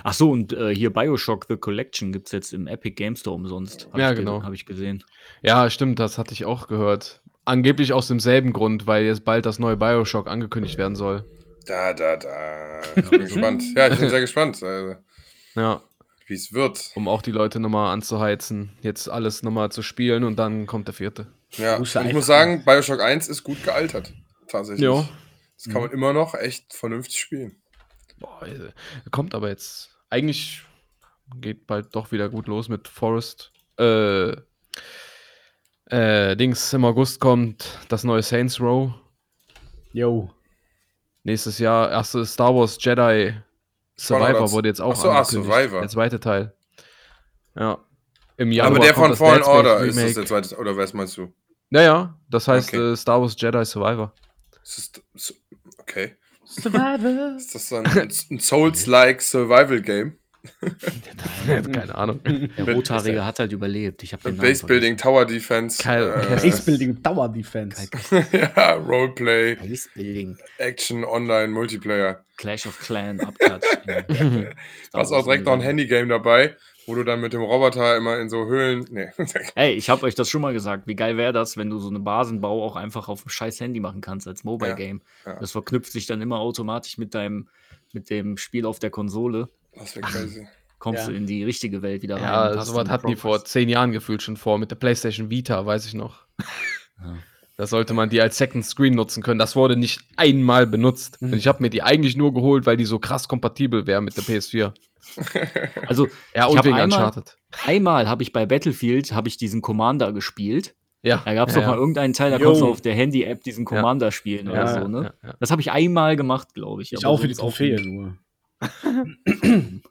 B: Ach so, und äh, hier Bioshock The Collection gibt es jetzt im Epic Game Store umsonst. Hab
E: Ja, genau.
B: Habe ich gesehen.
E: Ja, stimmt, das hatte ich auch gehört. Angeblich aus demselben Grund, weil jetzt bald das neue Bioshock angekündigt werden soll.
D: Da, da, da. Ich bin gespannt. Ja, ich bin sehr gespannt, äh,
E: Ja,
D: wie es wird.
E: um auch die Leute nochmal anzuheizen, jetzt alles nochmal zu spielen und dann kommt der vierte.
D: Ja, und ich muss sagen, Bioshock 1 ist gut gealtert. Tatsächlich.
E: Ja.
D: Das kann man immer noch echt vernünftig spielen.
E: Boah, äh, kommt aber jetzt. Eigentlich geht bald doch wieder gut los mit Forest. Äh, äh, Dings, im August kommt das neue Saints Row.
A: Yo.
E: Nächstes Jahr, erste Star Wars Jedi Survivor wurde jetzt auch
D: Ach so, ach,
E: angekündigt.
D: Survivor.
E: Der zweite Teil. Ja. Im Januar
D: Aber der von Fallen Order ist das der zweite, oder was meinst du?
E: Naja, das heißt
D: Okay.
E: äh, Star Wars Jedi Survivor.
D: Okay.
A: Survivor.
D: Ist das ein, ein Souls-like Survival-Game?
E: Keine Ahnung.
B: Der Rothaarige hat halt überlebt. Ich habe den
D: Base Building, Tower Defense,
E: Kyle-
D: äh,
A: Base Building Tower Defense.
D: ja, Roleplay.
B: Base Building,
D: Action, Online, Multiplayer.
B: Clash of Clan, Abklatsch.
D: Hast auch direkt noch ein Handygame dabei, wo du dann mit dem Roboter immer in so Höhlen. Nee.
B: Ey, ich habe euch das schon mal gesagt. Wie geil wäre das, wenn du so eine Basenbau auch einfach auf dem scheiß Handy machen kannst als Mobile
D: Ja,
B: Game.
D: ja.
B: Das verknüpft sich dann immer automatisch mit deinem mit dem Spiel auf der Konsole.
D: Das wäre crazy.
B: Kommst
A: Ja.
B: du in die richtige Welt wieder rein.
E: Ja, sowas hatten die vor zehn Jahren gefühlt schon vor, mit der PlayStation Vita, weiß ich noch.
B: Ja.
E: Da sollte man die als Second Screen nutzen können. Das wurde nicht einmal benutzt. Und ich habe mir die eigentlich nur geholt, weil die so krass kompatibel wäre mit der PS4.
B: Also
E: Ja,
B: Ich
E: und wegen
B: einmal-
E: Uncharted.
B: einmal habe ich bei Battlefield habe ich diesen Commander gespielt.
E: Ja,
B: Da gab es
E: ja,
B: doch mal
E: ja.
B: irgendeinen Teil, da
A: Jo.
B: konntest du auf der Handy-App diesen Commander spielen
E: Ja,
B: oder
A: ja,
B: so, ne?
E: ja, ja.
B: Das habe ich einmal gemacht, glaube ich.
A: Ich auch für die Trophäe nur.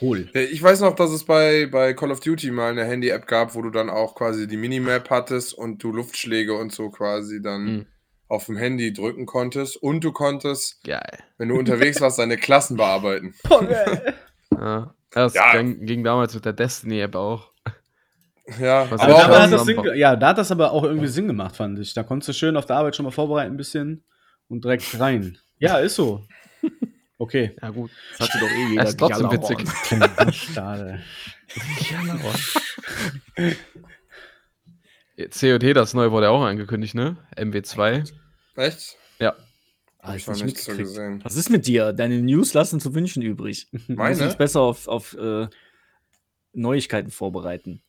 A: Hol.
D: Ja, Ich weiß noch, dass es bei, bei Call of Duty mal eine Handy-App gab, wo du dann auch quasi die Minimap hattest und du Luftschläge und so quasi dann
E: Mhm.
D: Auf dem Handy drücken konntest. Und du konntest,
E: Geil.
D: wenn du unterwegs warst, deine Klassen bearbeiten.
E: Ja. Das
D: Ja.
E: ging, ging damals mit der Destiny-App auch.
D: Ja,
E: Was
D: aber auch,
A: da
E: das
A: hat das
E: zusammenbauen.
A: Sinn, ja, da hat das aber auch irgendwie Sinn gemacht, fand ich. Da konntest du schön auf der Arbeit schon mal vorbereiten ein bisschen und direkt rein. Ja, ist so. Okay.
E: Ja, gut.
B: Das hatte doch eh jeder.
E: Er ist trotzdem witzig.
A: Bastard.
E: COD, das neue wurde auch angekündigt, ne? MW2.
D: Echt?
E: Ja.
B: Ah,
D: Ich
B: nicht
D: nichts so gesehen.
B: Was ist mit dir? Deine News lassen zu wünschen übrig. Du musst
D: Meine?
B: besser auf, auf äh, Neuigkeiten vorbereiten.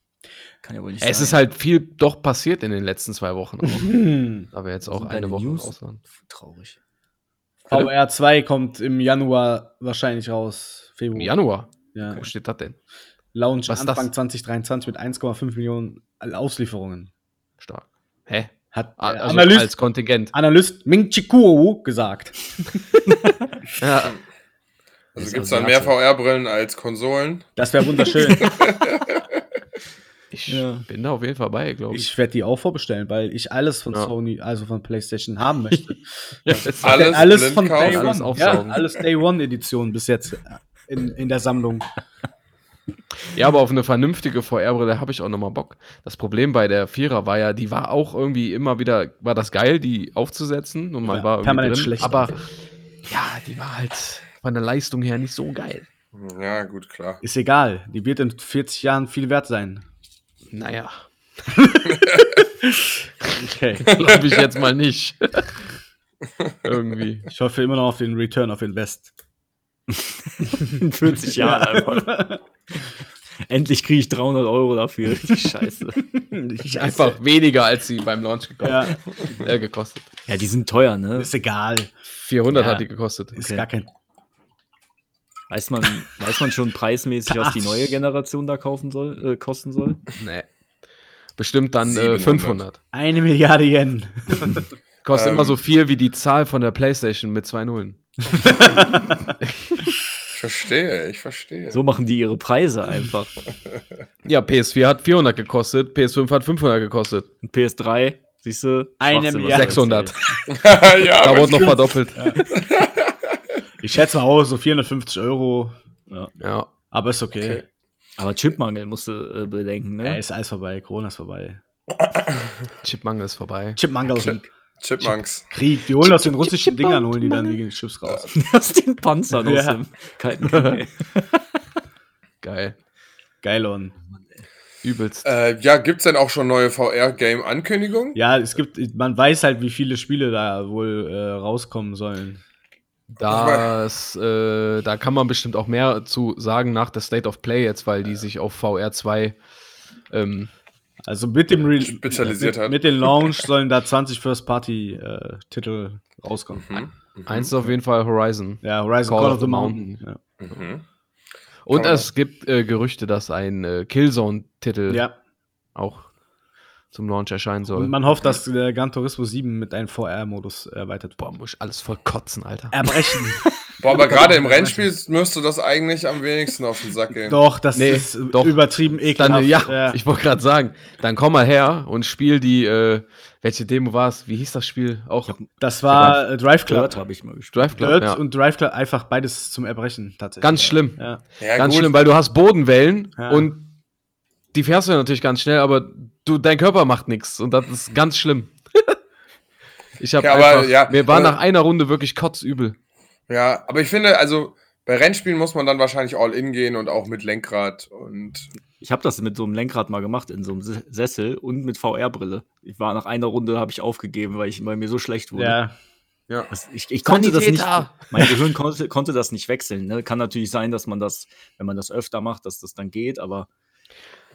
B: Kann ja wohl nicht
E: Es
B: sein.
E: ist halt viel doch passiert in den letzten zwei Wochen. Auch. Aber jetzt auch eine Woche
B: News?
E: raus waren.
B: traurig.
A: VR 2 kommt im Januar wahrscheinlich raus. Februar.
E: Im Januar.
A: Ja.
E: Wo steht das denn?
A: Launch
E: Was
A: Anfang
E: das?
A: 2023 mit 1,5 Millionen Auslieferungen.
E: Stark. Hä?
A: Hat
E: Also
A: Analyst,
E: als Kontingent.
A: Analyst Ming Chikuo gesagt.
E: Ja.
D: Also gibt es dann mehr. VR-Brillen als Konsolen?
A: Das wäre wunderschön.
E: Ich
B: Ja.
E: bin da auf jeden Fall bei, glaube ich.
A: ich werde die auch vorbestellen, weil ich alles von
E: Ja.
A: Sony, also von PlayStation haben möchte.
E: Ja,
D: Alles
A: alles von? Day
E: Alles
A: One.
E: aufsaugen.
A: Ja, alles Day One Edition bis jetzt in, in der Sammlung.
E: Ja, aber auf eine vernünftige VR-Brille habe ich auch nochmal Bock. Das Problem bei der Vierer war ja, die war auch irgendwie immer wieder, war das geil, die aufzusetzen und man
A: Ja,
E: war irgendwie
A: permanent
E: drin,
A: schlecht
E: aber
A: einfach.
E: ja, die war halt von der Leistung her nicht so geil.
D: Ja, gut, klar.
A: Ist egal. Die wird in 40 Jahren viel wert sein.
E: Naja,
A: Okay.
E: glaube ich jetzt mal nicht. irgendwie.
A: Ich hoffe immer noch auf den Return of Invest.
B: In 40 Jahren einfach. Endlich kriege ich 300 Euro dafür. Die Scheiße.
E: Einfach weniger, als sie beim Launch gekostet,
A: Ja,
E: äh, gekostet.
B: Ja, die sind teuer, ne?
A: ist egal.
E: 400
A: Ja.
E: hat die gekostet.
A: Ist
B: Okay.
A: gar kein.
B: Weiß man, weiß man schon preismäßig, was die neue Generation da kaufen soll, äh, kosten soll?
E: Nee. Bestimmt dann äh,
D: 700.
E: 500.
A: Eine Milliarde Yen.
E: Kostet
D: Ähm.
E: immer so viel wie die Zahl von der PlayStation mit zwei Nullen.
D: Ich verstehe, ich verstehe.
B: So machen die ihre Preise einfach.
E: Ja, PS4 hat 400 gekostet, PS5 hat 500 gekostet.
B: Und PS3, siehst du?
A: Eine
B: Schwachsinn, was
A: Milliarde.
B: du
E: 600.
B: erzählst.
D: ja,
E: Da wurde noch verdoppelt.
A: Ich schätze mal auch so 450 Euro.
E: Ja.
A: Aber ist okay.
D: Okay.
B: Aber Chipmangel musst du äh, bedenken,
A: Ja,
B: ne?
A: ist alles vorbei. Corona ist vorbei.
E: Chipmangel ist vorbei.
A: Chipmangel.
D: Chip- Chipmunks.
A: Krieg. Die holen aus den russischen Dingern, holen die dann die Chips raus.
B: Aus den Panzern aus dem Kalten Krieg.
E: Geil.
A: Geil on.
E: Übelst.
D: Äh, ja, gibt's denn auch schon neue VR-Game-Ankündigungen?
A: Ja, es gibt, man weiß halt, wie viele Spiele da wohl äh, rauskommen sollen.
E: Das, äh, da kann man bestimmt auch mehr zu sagen nach der State of Play jetzt, weil die sich auf VR 2 ähm,
A: Also mit dem Re
D: Spezialisiert
A: mit,
D: hat.
A: mit dem Launch sollen da 20 First-Party-Titel rauskommen.
D: Mhm.
E: eins ist auf jeden Fall Horizon.
A: Ja, Horizon
E: Call
A: Call,
E: of
A: of the
E: the
A: Mountain. Ja.
D: Mhm.
E: Und
D: Kann
E: es gibt äh, Gerüchte, dass ein äh, Killzone-Titel
A: ja.
E: auch zum Launch erscheinen soll.
A: Und man hofft, dass der Gran Turismo 7 mit einem VR-Modus erweitert
E: Boah,
A: wird.
E: muss ich alles voll kotzen, Alter.
A: Erbrechen.
D: Boah, aber gerade im Rennspiel müsste das eigentlich am wenigsten auf den Sack gehen.
A: doch, das
E: Nee,
A: ist
E: doch.
A: übertrieben ekelhaft.
E: Dann, ja, ich wollte gerade sagen, dann komm mal her und spiel die, äh, welche Demo war es? Wie hieß das Spiel? Auch
A: das war äh, Drive Club.
B: Habe ich mal gespielt.
E: Drive Club.
A: Dirt
E: Ja.
A: und Drive Club einfach beides zum Erbrechen tatsächlich.
E: Ganz schlimm.
A: Ja.
D: Ja,
E: ganz
D: gut.
E: schlimm, weil du hast Bodenwellen
A: Ja.
E: und die fährst du ja natürlich ganz schnell, aber du, dein Körper macht nichts und das ist ganz schlimm. ich habe
D: Ja, aber,
E: einfach,
D: ja,
E: mir war nach einer Runde wirklich kotzübel.
D: Ja, aber ich finde, also bei Rennspielen muss man dann wahrscheinlich all in gehen und auch mit Lenkrad und
B: Ich habe das mit so einem Lenkrad mal gemacht, in so einem Se- Sessel und mit VR-Brille. Ich war nach einer Runde, habe ich aufgegeben, weil, ich, weil mir so schlecht wurde.
A: ja.
E: Ja.
B: Das, ich, ich konnte das nicht. Mein Gehirn konnte, konnte das nicht wechseln. Ne? Kann natürlich sein, dass man das, wenn man das öfter macht, dass das dann geht, aber.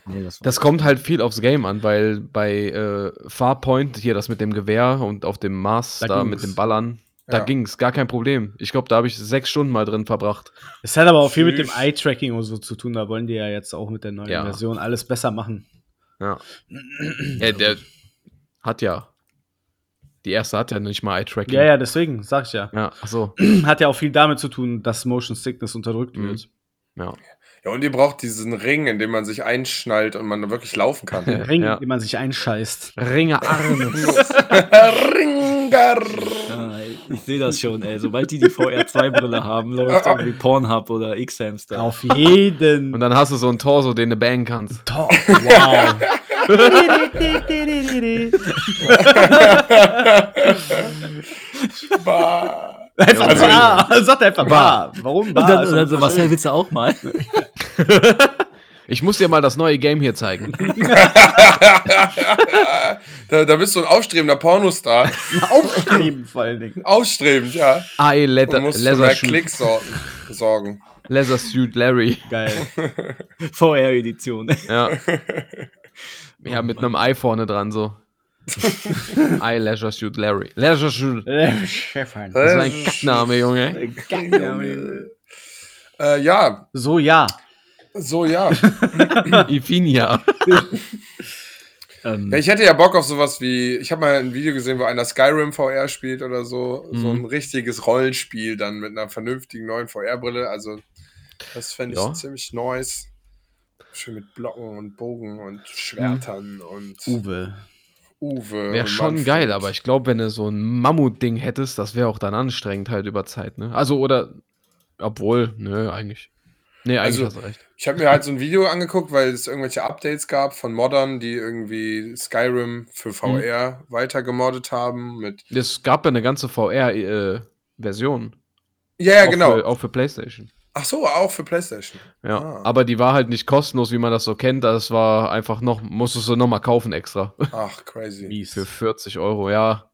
B: Nee, das
E: Das kommt halt viel aufs Game an, weil bei äh, Farpoint, hier das mit dem Gewehr und auf dem Mars
A: Da
E: da, mit dem Ballern, da
D: Ja.
E: ging's, gar kein Problem. Ich glaube, da habe ich sechs Stunden mal drin verbracht.
A: Es hat aber auch viel mit dem. Eye-Tracking und so zu tun. Da wollen die ja jetzt auch mit der neuen
E: Ja.
A: Version alles besser machen.
E: Ja. ja der hat ja. Die erste hat ja nicht mal Eye-Tracking.
A: Ja, ja, deswegen, sag ich ja.
E: Ja, achso.
A: Hat ja auch viel damit zu tun, dass Motion Sickness unterdrückt
E: Mhm.
A: wird.
E: Ja.
D: ja, und ihr braucht diesen Ring, in dem man sich einschnallt und man wirklich laufen kann.
A: Ring,
E: Ja.
A: den man sich einscheißt.
E: Ringe Arme.
D: Ringer.
B: Ich sehe das schon, ey. Sobald die die VR2-Brille haben, läuft irgendwie Pornhub oder X-Hamster.
A: Auf jeden.
E: Und dann hast du so einen Torso, den du bangen kannst.
A: Top. Wow.
D: Bah.
A: einfach
D: Also-
A: bar. Sagt einfach bar. Warum
B: Und
A: bar?
B: dann,
A: Ist
B: und dann so, Marcel, willst du auch mal?
E: Ich muss dir mal das neue Game hier zeigen.
D: da, da bist du ein aufstrebender Pornostar.
A: Aufstreben vor allen Dingen.
D: Aufstrebend, ja.
E: AI
D: Und
E: Leather,
D: musst für
E: Leather
D: mehr
E: Shoe.
D: Klicks sorgen.
E: Leather Suit Larry.
A: Geil.
B: VR-Edition.
E: Ja. Ja, mit einem Ei vorne dran so. Eye Leisure Suit Larry. Leisure Suit.
A: Stefan.
E: Das ist ein Kackname, Junge.
D: Äh, ja,
A: So, ja.
D: So ja.
E: Ifinia.
B: ähm,
D: ja. Ich hätte ja Bock auf sowas wie, ich habe mal ein Video gesehen, wo einer Skyrim VR spielt oder so. So
E: Mhm.
D: ein richtiges Rollenspiel dann mit einer vernünftigen neuen VR-Brille. Also, das fände ich
E: Ja.
D: ziemlich nice. Schön mit Blocken und Bogen und Schwertern und
A: Uwe.
D: Uwe.
E: Wäre schon
D: Manfred.
E: geil, aber ich glaube, wenn du so ein Mammut-Ding hättest, das wäre auch dann anstrengend halt über Zeit, ne? Also, oder, obwohl, nö, eigentlich. Nee, eigentlich
D: Also-
E: hast du recht.
D: Ich habe mir halt so ein Video angeguckt, weil es irgendwelche Updates gab von Moddern, die irgendwie Skyrim für VR weiter gemoddet haben. Mit
E: Es gab ja eine ganze VR-Version.
D: ja, ja,
E: auch
D: genau.
E: Für, auch für PlayStation.
D: Ach so, auch für PlayStation.
E: Ja,
D: Ah.
E: aber die war halt nicht kostenlos, wie man das so kennt. Das war einfach noch, musstest du nochmal kaufen extra.
D: Ach, crazy.
A: Mies.
E: Für 40 Euro, ja.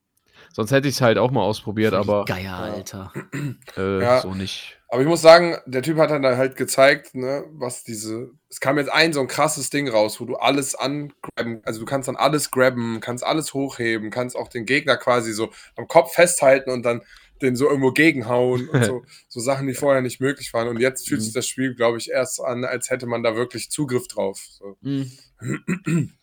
E: Sonst hätte ich es halt auch mal ausprobiert, aber
B: Geier, Alter.
E: äh,
D: Ja.
E: so nicht.
D: Aber ich muss sagen, der Typ hat dann halt gezeigt, ne, was diese. Es kam jetzt ein so ein krasses Ding raus, wo du alles angraben, also du kannst dann alles grabben, kannst alles hochheben, kannst auch den Gegner quasi so am Kopf festhalten und dann den so irgendwo gegenhauen und so, so Sachen, die vorher nicht möglich waren. Und jetzt fühlt sich das Spiel, glaube ich, erst an, als hätte man da wirklich Zugriff drauf. So.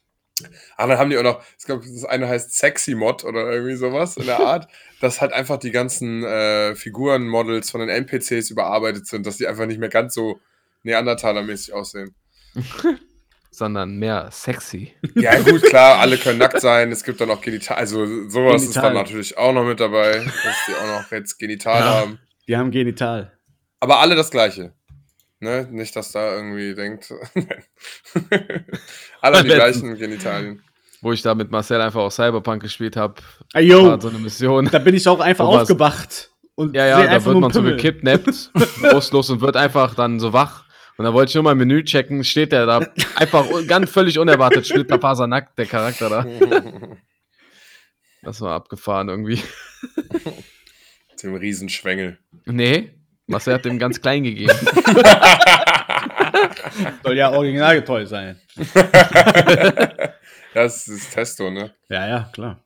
D: Aber dann haben die auch noch, ich glaube, das eine heißt Sexy Mod oder irgendwie sowas in der Art, dass halt einfach die ganzen äh, Figurenmodels von den NPCs überarbeitet sind, dass die einfach nicht mehr ganz so Neandertaler-mäßig aussehen.
E: Sondern mehr sexy.
D: Ja, gut, klar, alle können nackt sein. Es gibt dann auch Genital, also sowas ist dann
A: Genital.
D: natürlich auch noch mit dabei, dass die auch noch jetzt Genital
A: Ja.
D: haben.
A: Die haben Genital.
D: Aber alle das Gleiche. Ne? Nicht, dass da irgendwie denkt. alle die gleichen Genitalien.
E: Wo ich da mit Marcel einfach auch Cyberpunk gespielt habe.
A: Ah, yo,
E: War so eine Mission.
A: da bin ich auch einfach
E: Wo war's?
A: aufgewacht. Und
E: Ja, ja, da wird man so gekidnappt, bewusstlos und wird einfach dann so wach. Und da wollte ich nur mal Menü checken, steht der da einfach ganz völlig unerwartet, splitterfasernackt, der Charakter da. Das war abgefahren irgendwie.
D: Dem Riesenschwengel.
E: Nee, Marcel hat dem ganz klein gegeben.
A: Soll ja originalgetreu sein.
D: Das ist Testo, ne?
A: Ja, ja, klar.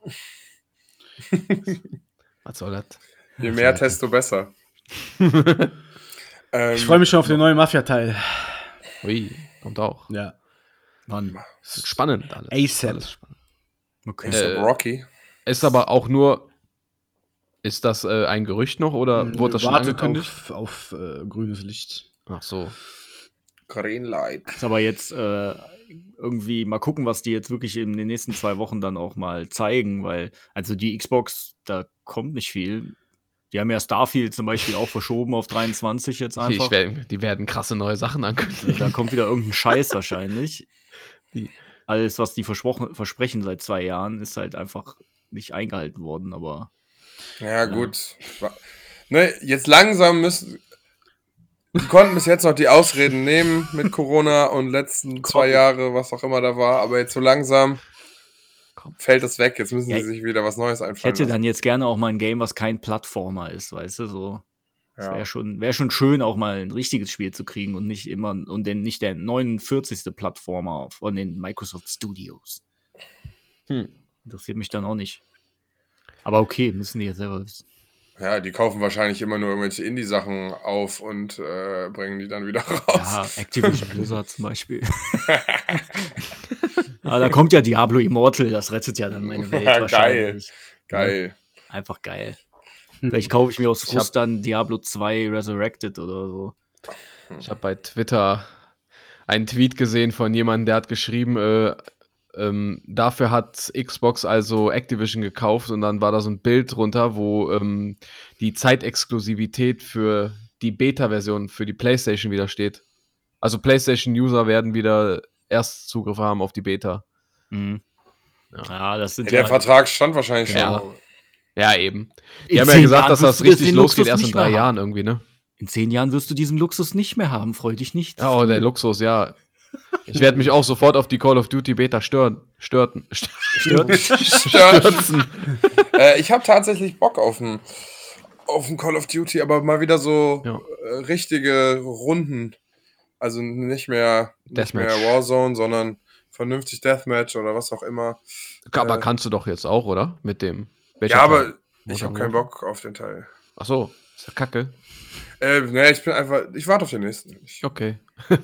E: Was soll das?
D: Je mehr Testo, besser. ähm,
A: Ich freue mich schon auf den neuen Mafia-Teil.
E: Ui, kommt auch.
A: Ja.
B: Mann.
E: Ist spannend alles.
A: ASAP.
E: Alles spannend.
B: Okay.
E: Äh,
D: Rocky.
E: Ist aber auch nur. Ist das äh, ein Gerücht noch oder wurde das schon angekündigt?
A: auf, auf äh, grünes Licht.
E: Ach so.
D: Green Light.
B: Ist aber jetzt äh, irgendwie mal gucken, was die jetzt wirklich in den nächsten zwei Wochen dann auch mal zeigen, weil, also die Xbox, da kommt nicht viel. Die haben ja Starfield zum Beispiel auch verschoben auf 23 jetzt einfach.
E: Ich werd, die werden krasse neue Sachen ankündigen.
B: Da kommt wieder irgendein Scheiß wahrscheinlich.
E: Die-
B: Alles, was die versprochen, versprechen seit zwei Jahren, ist halt einfach nicht eingehalten worden, aber
D: Ja, gut. Ne, jetzt langsam müssen. Die konnten bis jetzt noch die Ausreden nehmen mit Corona und letzten zwei Jahre, was auch immer da war, aber jetzt so langsam
E: Komm.
D: fällt das weg. Jetzt müssen
B: Ja,
D: sie sich wieder was Neues
B: ich
D: einfallen.
B: hätte
D: lassen.
B: dann jetzt gerne auch mal ein Game, was kein Plattformer ist, weißt du, so. Das
D: Ja.
B: wäre schon, wär schon schön, auch mal ein richtiges Spiel zu kriegen und nicht immer und den, nicht der 49. Plattformer von den Microsoft Studios.
E: Hm.
B: Interessiert mich dann auch nicht. Aber okay, müssen die ja selber wissen.
D: Ja, die kaufen wahrscheinlich immer nur irgendwelche Indie-Sachen auf und äh, bringen die dann wieder raus.
B: Ja, Activision Blizzard zum Beispiel. Aber da kommt ja Diablo Immortal, das rettet ja dann meine Welt
D: Ja,
B: wahrscheinlich.
D: Geil.
B: Einfach geil. Vielleicht kaufe ich mir aus Frust dann Diablo 2 Resurrected oder so.
E: Ich habe bei Twitter einen Tweet gesehen von jemandem, der hat geschrieben, äh, ähm, dafür hat Xbox also Activision gekauft und dann war da so ein Bild drunter, wo ähm, die Zeitexklusivität für die Beta-Version für die PlayStation wieder steht. Also PlayStation-User werden wieder erst Zugriff haben auf die Beta.
B: Mhm.
E: Ja.
B: Ja. das sind
D: der
B: ja.
D: Vertrag stand wahrscheinlich
E: Ja.
D: schon.
E: Ja, eben. Die
B: In
E: haben ja gesagt,
B: Jahren
E: dass das richtig losgeht
B: Luxus
E: erst in drei. Jahren irgendwie, ne?
B: In zehn Jahren wirst du diesen Luxus nicht mehr haben, freu dich nicht.
E: Ja, oh, der Luxus, ja. Ich werde mich auch sofort auf die Call of Duty Beta stören. Störten.
B: Stört.
D: Stört. äh, ich habe tatsächlich Bock auf ein auf dem Call of Duty, aber mal wieder so
E: Ja.
D: äh, richtige Runden. Also nicht mehr, nicht mehr. Warzone, sondern vernünftig Deathmatch oder was auch immer.
E: Aber
D: Äh,
E: kannst du doch jetzt auch, oder? Mit dem.
D: ja, aber
E: Teil?
D: ich habe keinen? Bock auf den Teil.
E: Ach so, ist ja kacke.
D: Äh, nee, ich bin einfach, ich warte auf den nächsten. Ich,
E: Okay.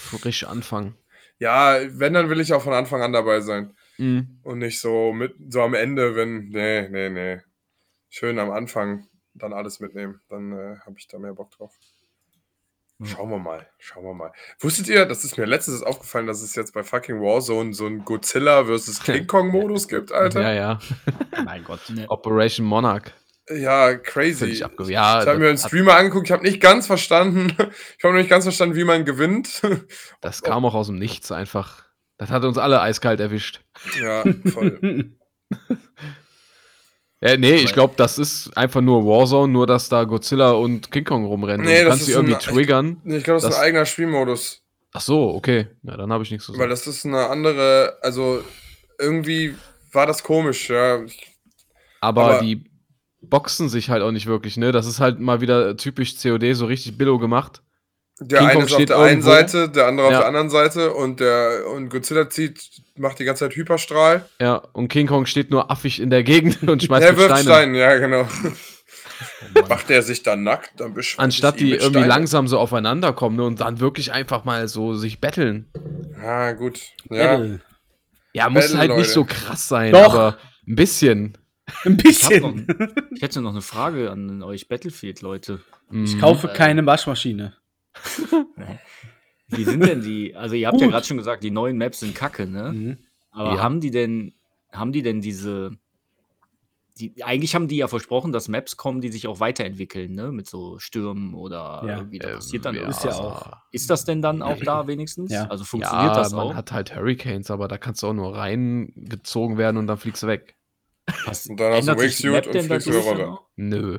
E: Frisch anfangen.
D: ja, wenn, dann will ich auch von Anfang an dabei sein.
E: Mhm.
D: Und nicht so mit, so am Ende, wenn, nee, nee, nee. Schön am Anfang dann alles mitnehmen. Dann äh, habe ich da mehr Bock drauf. Schauen wir mal, schauen wir mal. Wusstet ihr, das ist mir letztens aufgefallen, dass es jetzt bei fucking Warzone so einen Godzilla vs. King Kong Modus gibt, Alter?
E: Ja, ja.
A: Mein Gott.
E: Operation Monarch.
D: Ja, crazy. Ich
E: ja,
D: habe mir einen Streamer angeguckt, ich habe nicht ganz verstanden. Ich habe noch nicht ganz verstanden, wie man gewinnt.
E: das kam auch aus dem Nichts einfach. Das hat uns alle eiskalt erwischt.
D: ja, voll.
E: Ja, nee, ich glaube, das ist einfach nur Warzone, nur dass da Godzilla und King Kong rumrennen.
D: Nee,
E: du
D: das
E: kannst
D: ist
E: sie irgendwie
D: eine-
E: triggern.
D: Nee, ich glaube, das, ist
E: Das-
D: ein eigener Spielmodus.
E: Ach so, okay. Ja, dann habe ich nichts zu
D: Weil
E: sagen.
D: das ist eine andere, also irgendwie war das komisch, ja. Ich,
E: Aber,
D: aber-
E: die boxen sich halt auch nicht wirklich, ne? Das ist halt mal wieder typisch COD, so richtig billo gemacht.
D: der
E: King
D: eine
E: Kong
D: ist auf der einen
E: irgendwo.
D: Seite, der andere auf
E: Ja.
D: der anderen Seite und der und Godzilla zieht, macht die ganze Zeit Hyperstrahl.
E: Ja, und King Kong steht nur affig in der Gegend und schmeißt
D: Der
E: mit
D: wirft
E: Steinen.
D: Steine, ja, genau. Macht der sich dann nackt, dann beschwört
E: Anstatt die irgendwie
D: Steinen.
E: langsam so aufeinander kommen ne, und dann wirklich einfach mal so sich betteln.
D: Ah, gut. Ja.
A: Battle.
E: Ja, muss
D: Battle,
E: halt nicht
D: Leute.
E: so krass sein,
A: Doch.
E: aber ein bisschen.
A: Ein
B: Ich, hab noch,
A: bisschen.
B: ich hätte noch eine Frage an euch Battlefield-Leute.
A: Ich
E: Mhm.
A: kaufe keine Waschmaschine.
B: Wie sind denn die? Also, ihr habt ja
A: Gut.
B: gerade schon gesagt, die neuen Maps sind kacke, ne?
A: Mhm.
B: Aber
E: Ja.
B: haben die denn, haben die denn diese. Die, eigentlich haben die ja versprochen, dass Maps kommen, die sich auch weiterentwickeln, ne? Mit so Stürmen oder
A: Ja.
B: irgendwie, da
E: Ähm,
B: passiert dann
E: ja.
B: irgendwas.
A: Ist ja auch.
B: Ist das denn dann auch da wenigstens?
A: Ja.
B: Also funktioniert
E: ja,
B: das
E: man
B: auch?
E: hat halt Hurricanes, aber da kannst du auch nur reingezogen werden und dann fliegst du weg.
B: Pass-
D: Und dann hast du
B: Map
D: und fliegst wieder
B: dann
D: runter.
E: Nö.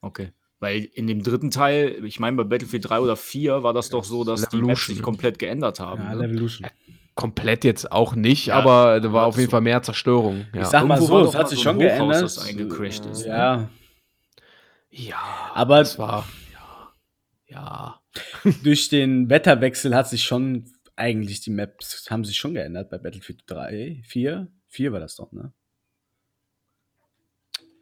B: Okay. Weil in dem dritten Teil, ich meine bei Battlefield 3 oder 4 war das doch so, dass die Maps sich komplett geändert haben.
A: Ja,
B: ne?
A: Levolution.
E: Komplett jetzt auch nicht,
B: Ja,
E: aber da war auf jeden
B: so-
E: Fall mehr Zerstörung. Ja.
A: Ich sag mal
B: Irgendwo
A: so, es hat sich
B: so
A: schon
B: Hochhaus,
A: geändert.
B: das eingecrashed ist, ne?
A: Ja,
E: ja,
A: aber
E: das war. Ja. ja.
A: durch den Wetterwechsel hat sich schon eigentlich die Maps haben sich schon geändert bei Battlefield 3, 4, 4 war das doch, ne?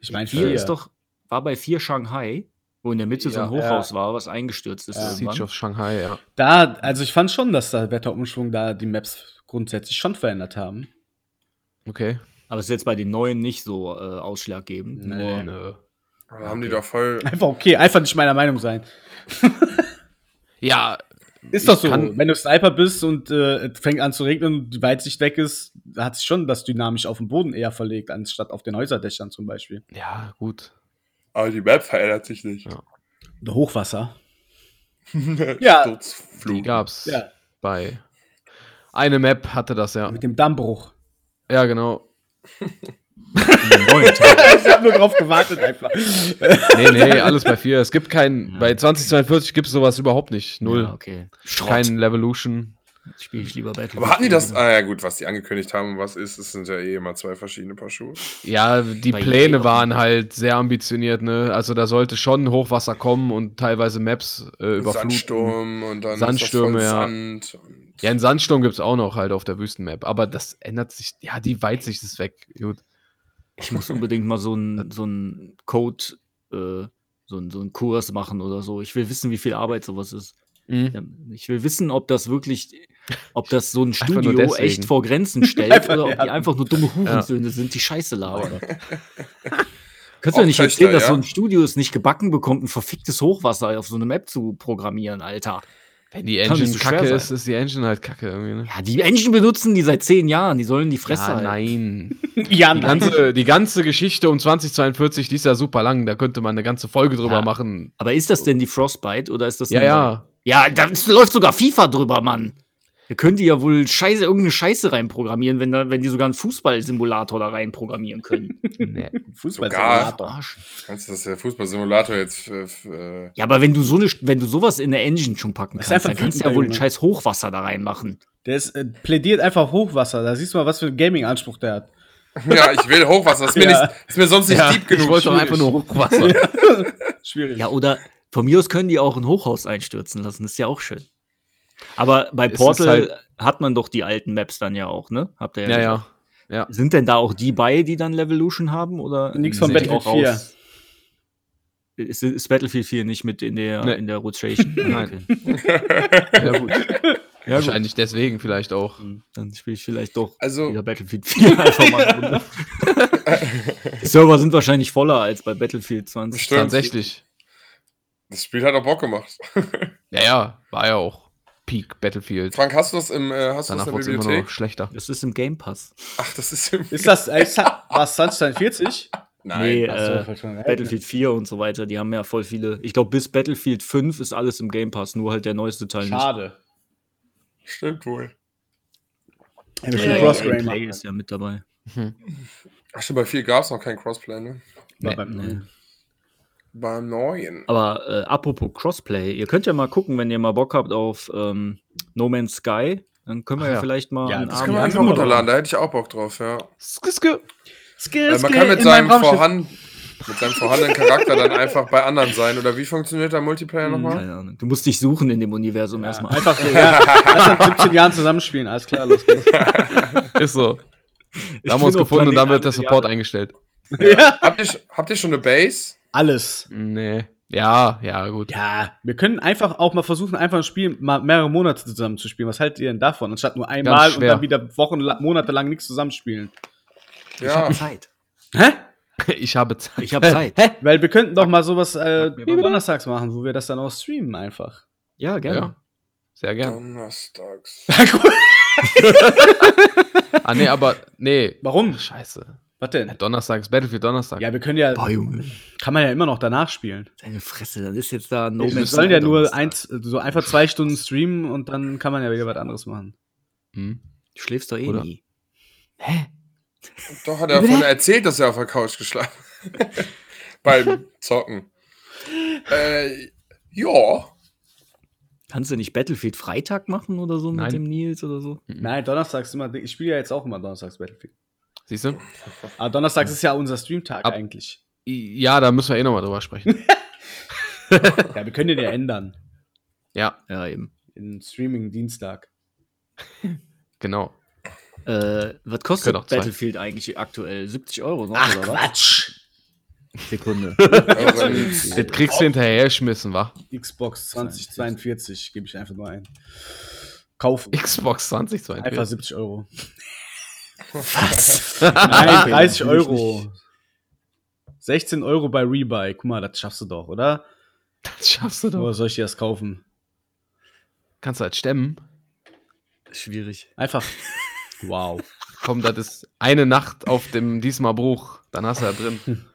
A: Ich meine
B: 4
A: 4
B: ist doch, war bei 4 Shanghai, wo in der Mitte so ein
E: Ja,
B: Hochhaus war, was eingestürzt ist
A: Ja.
E: Siege of Shanghai, ja.
A: Da, also ich fand schon, dass der Wetterumschwung da die Maps grundsätzlich schon verändert haben.
E: Okay.
B: Aber ist jetzt bei den neuen nicht so äh, ausschlaggebend.
A: Nee.
E: Nö.
D: Da haben die doch voll.
A: Einfach okay, einfach nicht meiner Meinung sein.
E: Ja,
A: Ist doch so.
E: kann-
A: Wenn du Sniper bist und äh, es fängt an zu regnen und die Weitsicht weg ist, hat sich schon das dynamisch auf den Boden eher verlegt, anstatt auf den Häuserdächern zum Beispiel.
E: ja, gut.
D: Aber die Map verändert sich nicht.
E: Ja.
A: Hochwasser. Ja.
E: Die
D: Sturzflug.
E: gab's
A: Ja,
E: bei. Eine Map hatte das, ja.
A: mit dem Dammbruch.
E: Ja, genau.
A: ich habe nur drauf gewartet einfach.
E: Nee, nee, alles bei 4. Es gibt kein.
B: Ja.
E: Bei 2042 gibt es sowas überhaupt nicht. Null.
B: Ja, okay.
E: Kein Levolution.
B: Spiele ich lieber Battlefield.
D: Aber hatten die das? Ah ja, gut, was die angekündigt haben und was ist, es sind ja eh immer zwei verschiedene Paar Schuhe.
E: Ja, die
B: Bei
E: Pläne waren halt sehr ambitioniert, ne? Also da sollte schon Hochwasser kommen und teilweise Maps äh, überfluten.
D: Sandsturm und dann
E: Sandstürme,
D: ist das voll
E: ja.
D: Sand. Und
E: Ja, einen Sandsturm gibt es auch noch halt auf der Wüstenmap. Aber das ändert sich. Ja, die Weitsicht ist weg. Gut.
B: Ich muss unbedingt mal so einen so einen Code, äh, so einen so einen Kurs machen oder so. Ich will wissen, wie viel Arbeit sowas ist.
E: Mhm.
B: Ja, Ich will wissen, ob das wirklich, ob das so ein Studio echt vor Grenzen stellt
A: Einfach,
B: oder ob
A: ja.
B: die einfach nur dumme Hurensöhne sind, die Scheiße labern. Kannst du mir nicht erzählen, dass
D: ja.
B: so ein Studio es nicht gebacken bekommt, ein verficktes Hochwasser auf so eine Map zu programmieren, Alter?
E: Wenn die Engine
B: so
E: kacke
B: sein.
E: ist, ist die Engine halt kacke irgendwie, ne?
B: Ja, die Engine benutzen die seit zehn Jahren, die sollen die Fresse
E: Ja,
B: halten.
E: nein.
A: ja,
E: Die ganze, die ganze Geschichte um 2042, die ist ja super lang. Da könnte man eine ganze Folge drüber
B: Ja.
E: machen.
B: Aber ist das denn die Frostbite oder ist das
E: Ja, ja.
B: Ja, da läuft sogar FIFA drüber, Mann. Da können die ja wohl Scheiße, irgendeine Scheiße reinprogrammieren, wenn, da, wenn die sogar einen Fußballsimulator da reinprogrammieren können.
E: Nee.
A: Fußballsimulator.
B: Arsch.
D: Kannst du das der Fußballsimulator jetzt äh, äh,
B: Ja, aber wenn du so eine, wenn du sowas in der Engine schon packen kannst, dann kannst du ja wohl ein
A: Junge.
B: scheiß Hochwasser da reinmachen.
A: Der ist, äh, plädiert einfach Hochwasser. Da siehst du mal, was für einen Gaming-Anspruch der hat.
D: Ja, ich will Hochwasser. Das ist mir,
A: Ja.
D: nicht, ist mir sonst nicht
E: Ja,
D: deep genug.
E: ich wollte doch einfach nur Hochwasser.
A: Schwierig.
B: Ja, oder von mir aus können die auch ein Hochhaus einstürzen lassen. Das ist ja auch schön. Aber bei Portal
E: halt-
B: hat man doch die alten Maps dann ja auch, ne? Habt ihr ja,
E: ja,
B: gesagt.
E: ja. Ja.
B: Sind denn da auch die bei, die dann Levolution haben? Oder
A: Nix von Battlefield
B: auch
A: 4.
B: raus? Ist, ist Battlefield 4 nicht mit in der,
E: Nee.
B: in der Rotation?
E: Nein.
B: Okay.
E: Ja, gut.
B: Ja, gut.
E: Wahrscheinlich deswegen vielleicht auch.
B: Dann spiele ich vielleicht doch
D: Also,
B: wieder Battlefield 4 einfach mal eine Runde. Die Server sind wahrscheinlich voller als bei Battlefield 20.
D: Stimmt.
E: Tatsächlich.
D: das Spiel hat auch Bock gemacht.
E: Ja, ja, war ja auch Peak Battlefield.
D: Frank, hast du das im, äh, hast du
E: Danach
D: das
E: wurde
D: in
E: es
D: der
E: immer
D: Bibliothek?
E: noch schlechter.
B: Das ist im Game Pass.
D: Ach, das ist im.
A: Ist das, ist das was, 2042?
D: Nein.
B: Nee, äh. Battlefield 4 und so weiter, die haben ja voll viele. Ich glaube, bis Battlefield 5 ist alles im Game Pass, nur halt der neueste Teil
A: Schade.
D: Stimmt wohl.
A: Ja,
B: nicht. Äh,
A: Crossplay
B: Play ist ja mit dabei.
D: Ach, stimmt, bei 4 gab es noch kein Crossplay, ne?
E: Nee,
B: nee.
D: Beim neuen.
B: Aber äh, apropos Crossplay, ihr könnt ja mal gucken, wenn ihr mal Bock habt auf ähm, No Man's Sky, dann können wir ja,
E: ja.
B: vielleicht mal
A: Ja,
B: einen
A: das
D: Das
B: Abend
D: können wir
A: Ja,
D: einfach runterladen, da hätte ich auch Bock drauf, ja.
E: Sk- sk-
A: Skill,
D: Äh, man kann mit seinem, vorhanden, mit seinem vorhandenen Charakter dann einfach bei anderen sein. Oder wie funktioniert der Multiplayer nochmal?
B: Keine Ahnung. Du musst dich suchen in dem Universum erstmal.
A: Einfach so, ja. Lass uns 17 Jahren zusammenspielen. Alles klar, los geht's.
E: Ist so. Da haben wir uns gefunden und dann wird der Support
B: Jahre.
E: eingestellt.
A: ja.
D: Habt, ihr, habt ihr schon eine Base?
A: Alles.
E: Nee. Ja, ja, gut.
A: Ja, wir können einfach auch mal versuchen, einfach ein Spiel mal mehrere Monate zusammen zu spielen. Was haltet ihr denn davon? Anstatt nur einmal und dann wieder Wochen, Monate lang nichts zusammenspielen.
B: Ich
D: Ja.
B: habe Zeit.
A: Hä?
E: Ich habe Zeit.
B: Ich habe Zeit.
A: Hä? Weil wir könnten doch mal sowas äh, donnerstags machen, wo wir das dann auch streamen einfach.
B: Ja, gerne.
E: Ja. Sehr gern.
D: Donnerstags.
E: Ah, nee, aber nee.
A: Warum?
E: Scheiße.
A: Was denn?
E: Donnerstag ist Battlefield Donnerstag.
A: Ja, wir können ja,
B: Boah, Junge.
A: kann man ja immer noch danach spielen.
B: Deine Fresse, das ist jetzt da No
A: wir sollen ja nur
B: Donnerstag.
A: eins, so einfach zwei Stunden streamen und dann kann man ja wieder was anderes machen.
E: Hm.
B: Du schläfst doch eh
E: Oder?
B: nie. Hä?
D: Doch, hat er vorhin erzählt, dass er auf der Couch geschlafen hat. Beim Zocken. Äh, ja.
B: Kannst du nicht Battlefield Freitag machen oder so
E: Nein.
B: mit dem Nils oder so?
A: Nein, donnerstags immer, ich spiele ja jetzt auch immer donnerstags Battlefield.
E: Siehst du?
A: Aber donnerstags ist ja unser Streamtag
E: Ab-
A: eigentlich.
E: Ja, da müssen wir eh nochmal drüber sprechen.
A: Ja, wir können den ja ändern.
E: ja,
B: Ja, eben.
A: In Streaming Dienstag.
E: genau.
B: Äh, was kostet
E: zwei.
B: Battlefield eigentlich aktuell? 70 Euro noch, oder was?
A: Quatsch!
B: Sekunde.
E: Das kriegst du hinterher geschmissen, wa?
A: Xbox 2042 gebe ich einfach nur ein. Kaufen.
E: Xbox 2022.
A: Einfach 70 Euro.
B: Was?
A: Nein, 30
B: natürlich
A: Euro. 16 Euro bei Rebuy. Guck mal, das schaffst du doch, oder?
E: Das schaffst du doch.
A: Oder soll ich dir das kaufen?
E: Kannst du halt stemmen.
B: Schwierig.
A: Einfach. Wow.
E: Komm, das ist eine Nacht auf dem diesmal Bruch. Dann hast du da drin.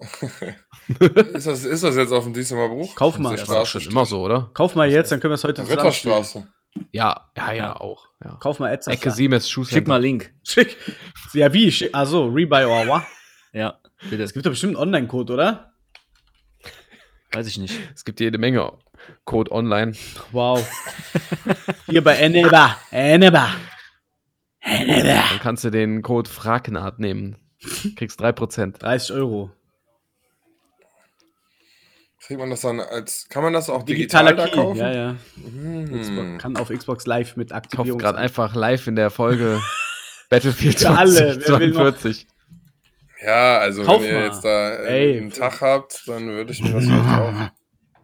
D: ist, das, ist das jetzt auf dem diesmal Bruch?
A: Kauf mal.
D: Das
E: war schon immer so, oder?
A: Kauf mal jetzt, dann können wir es heute zusammen spielen.
D: Ritterstraße.
E: Ja, ja, ja, auch. Ja.
A: Kauf mal jetzt.
E: Ecke Siemens
B: Schick
E: Schuhcenter.
B: mal Link.
A: Schick. Ja, wie? Schick- Also, Rebuy or what?
B: Ja, bitte.
A: Es gibt doch bestimmt einen Online-Code, oder?
B: Weiß ich nicht.
E: Es gibt jede Menge Code online.
A: Wow. Hier bei Eneba. Eneba. Eneba.
E: Dann kannst du den Code Frakenart nehmen. Kriegst 3%.
A: 30 Euro.
D: Kriegt man das dann als. Kann man das auch
A: Digitaler
D: digital da
A: Key.
D: kaufen?
A: Ja, ja.
D: Hm.
A: Xbox, kann auf Xbox Live mit Aktivierung.
E: gerade einfach live in der Folge Battlefield
A: Für alle, wer will noch?
E: 2042.
D: Ja, also
A: Kauf
D: wenn ihr
A: mal.
D: jetzt da äh,
A: Ey.
D: einen Tag habt, dann würde ich mir das vielleicht kaufen.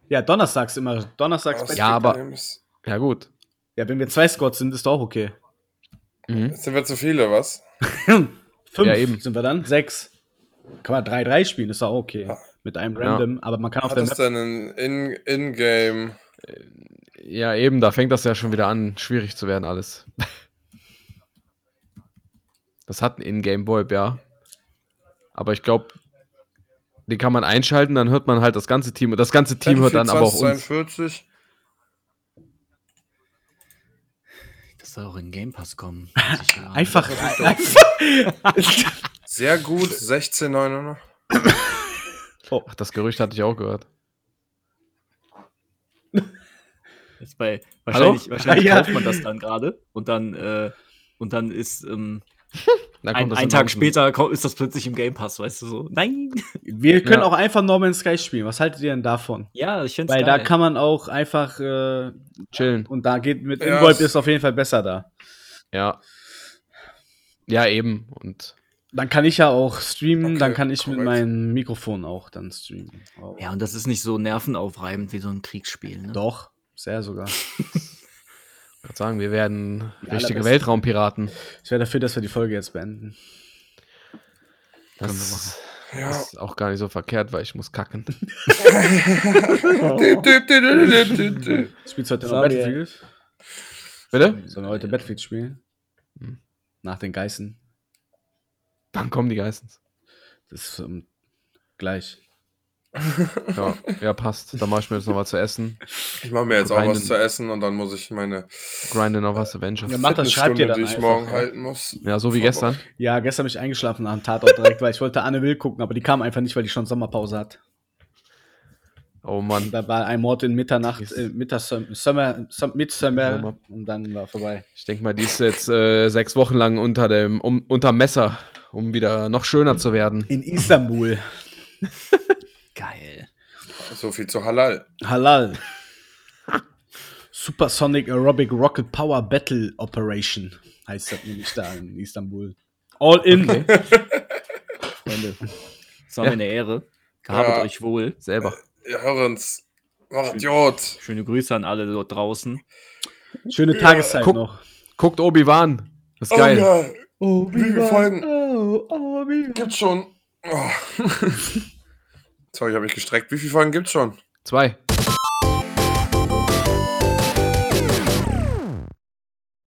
A: Ja, donnerstags immer. Donnerstags. Bei-
E: Ja, aber-
D: Games?
E: Ja, gut.
A: Ja, wenn wir zwei Squads sind, ist doch auch okay.
E: Mhm.
D: Jetzt sind wir zu viele, was?
A: Fünf
E: Ja, eben.
A: sind wir dann. Sechs. Kann man 3-3 spielen, ist doch auch okay. Mit einem
E: Ja.
A: Random, aber man kann auf
D: Hat
A: der Map.
D: denn ein In- In-Game?
E: Ja, eben, da fängt das ja schon wieder an, schwierig zu werden alles. Das hat ein Ingame VoIP, ja. Aber ich glaube, den kann man einschalten, dann hört man halt das ganze Team. Und das ganze Team hört dann aber auch uns.
D: 42.
B: Das soll auch in Game Pass kommen.
A: Einfach.
D: Sehr gut, 16,99.
E: Ach, das Gerücht hatte ich auch gehört.
B: Jetzt bei,
E: Hallo?
B: wahrscheinlich wahrscheinlich
A: Ja.
B: kauft man das dann gerade und dann, äh, und dann ist, ähm,
E: Dann
B: Ein,
E: das
B: einen Tag später ist das plötzlich im Game Pass, weißt du so. Nein!
A: Wir können
E: Ja.
A: auch einfach No Man's Sky spielen. Was haltet ihr denn davon?
B: Ja, ich finde
A: Weil da kann man auch einfach äh,
E: Chillen.
A: und da geht mit
D: Ja,
A: Involve
D: es-
A: ist auf jeden Fall besser da.
E: Ja. Ja, eben. Und
A: Dann kann ich ja auch streamen,
D: Okay,
A: dann kann ich mit
D: korrekt.
A: meinem Mikrofon auch dann streamen. Oh.
B: Ja, und das ist nicht so nervenaufreibend wie so ein Kriegsspiel. Ne?
A: Doch, sehr sogar.
E: ich würde sagen, wir werden
A: Die
E: richtige. Weltraumpiraten.
A: Ich wäre dafür, dass wir die Folge jetzt beenden.
E: Das
B: Können wir machen.
D: Ja.
E: ist auch gar nicht so verkehrt, weil ich muss kacken.
A: Spielst du heute noch Battlefield?
E: Bitte?
A: Sollen wir heute Battlefield spielen?
E: Hm.
A: Nach den Geißen.
E: Wann kommen die Geistens?
A: Das ist ähm, gleich.
E: Ja, ja, passt. Dann mach ich mir jetzt noch was zu essen.
D: Ich mache mir jetzt auch was
E: Grinden.
D: zu essen und dann muss ich meine
E: Grinde noch was Avengers.
A: Ja, mach das, schreibt ihr dann
D: die ich
A: einfach,
D: morgen
A: ja.
D: halten muss.
E: Ja, so wie gestern.
A: Ja, gestern bin ich eingeschlafen am Tatort direkt, weil ich wollte Anne Will gucken, aber die kam einfach nicht, weil die schon Sommerpause hat.
E: Oh Mann.
A: Da war ein Mord in Mitternacht, äh, Midsummer
E: Sommer.
A: und dann war vorbei.
E: Ich denke mal, die ist jetzt äh, sechs Wochen lang unter dem um, unterm Messer, um wieder noch schöner zu werden.
A: In Istanbul.
B: Geil.
D: So viel zu Halal.
A: Halal. Supersonic Aerobic Rocket Power Battle Operation heißt das nämlich da in Istanbul. All in. Freunde.
B: Es war
E: Ja.
B: mir eine Ehre. Gehabet
D: Ja.
B: euch wohl.
E: Selber.
D: Ja, hören's. Macht Idiot.
B: Schöne Grüße an alle dort draußen.
A: Schöne Tageszeit
E: Guck-
A: noch.
E: Guckt Obi-Wan. Das ist
D: Oh
E: geil.
D: ja. Viele Folgen
A: Oh, wie
D: gibt's schon? Oh. Sorry, ich habe mich gestreckt. Wie viele Folgen gibt's schon?
E: Zwei.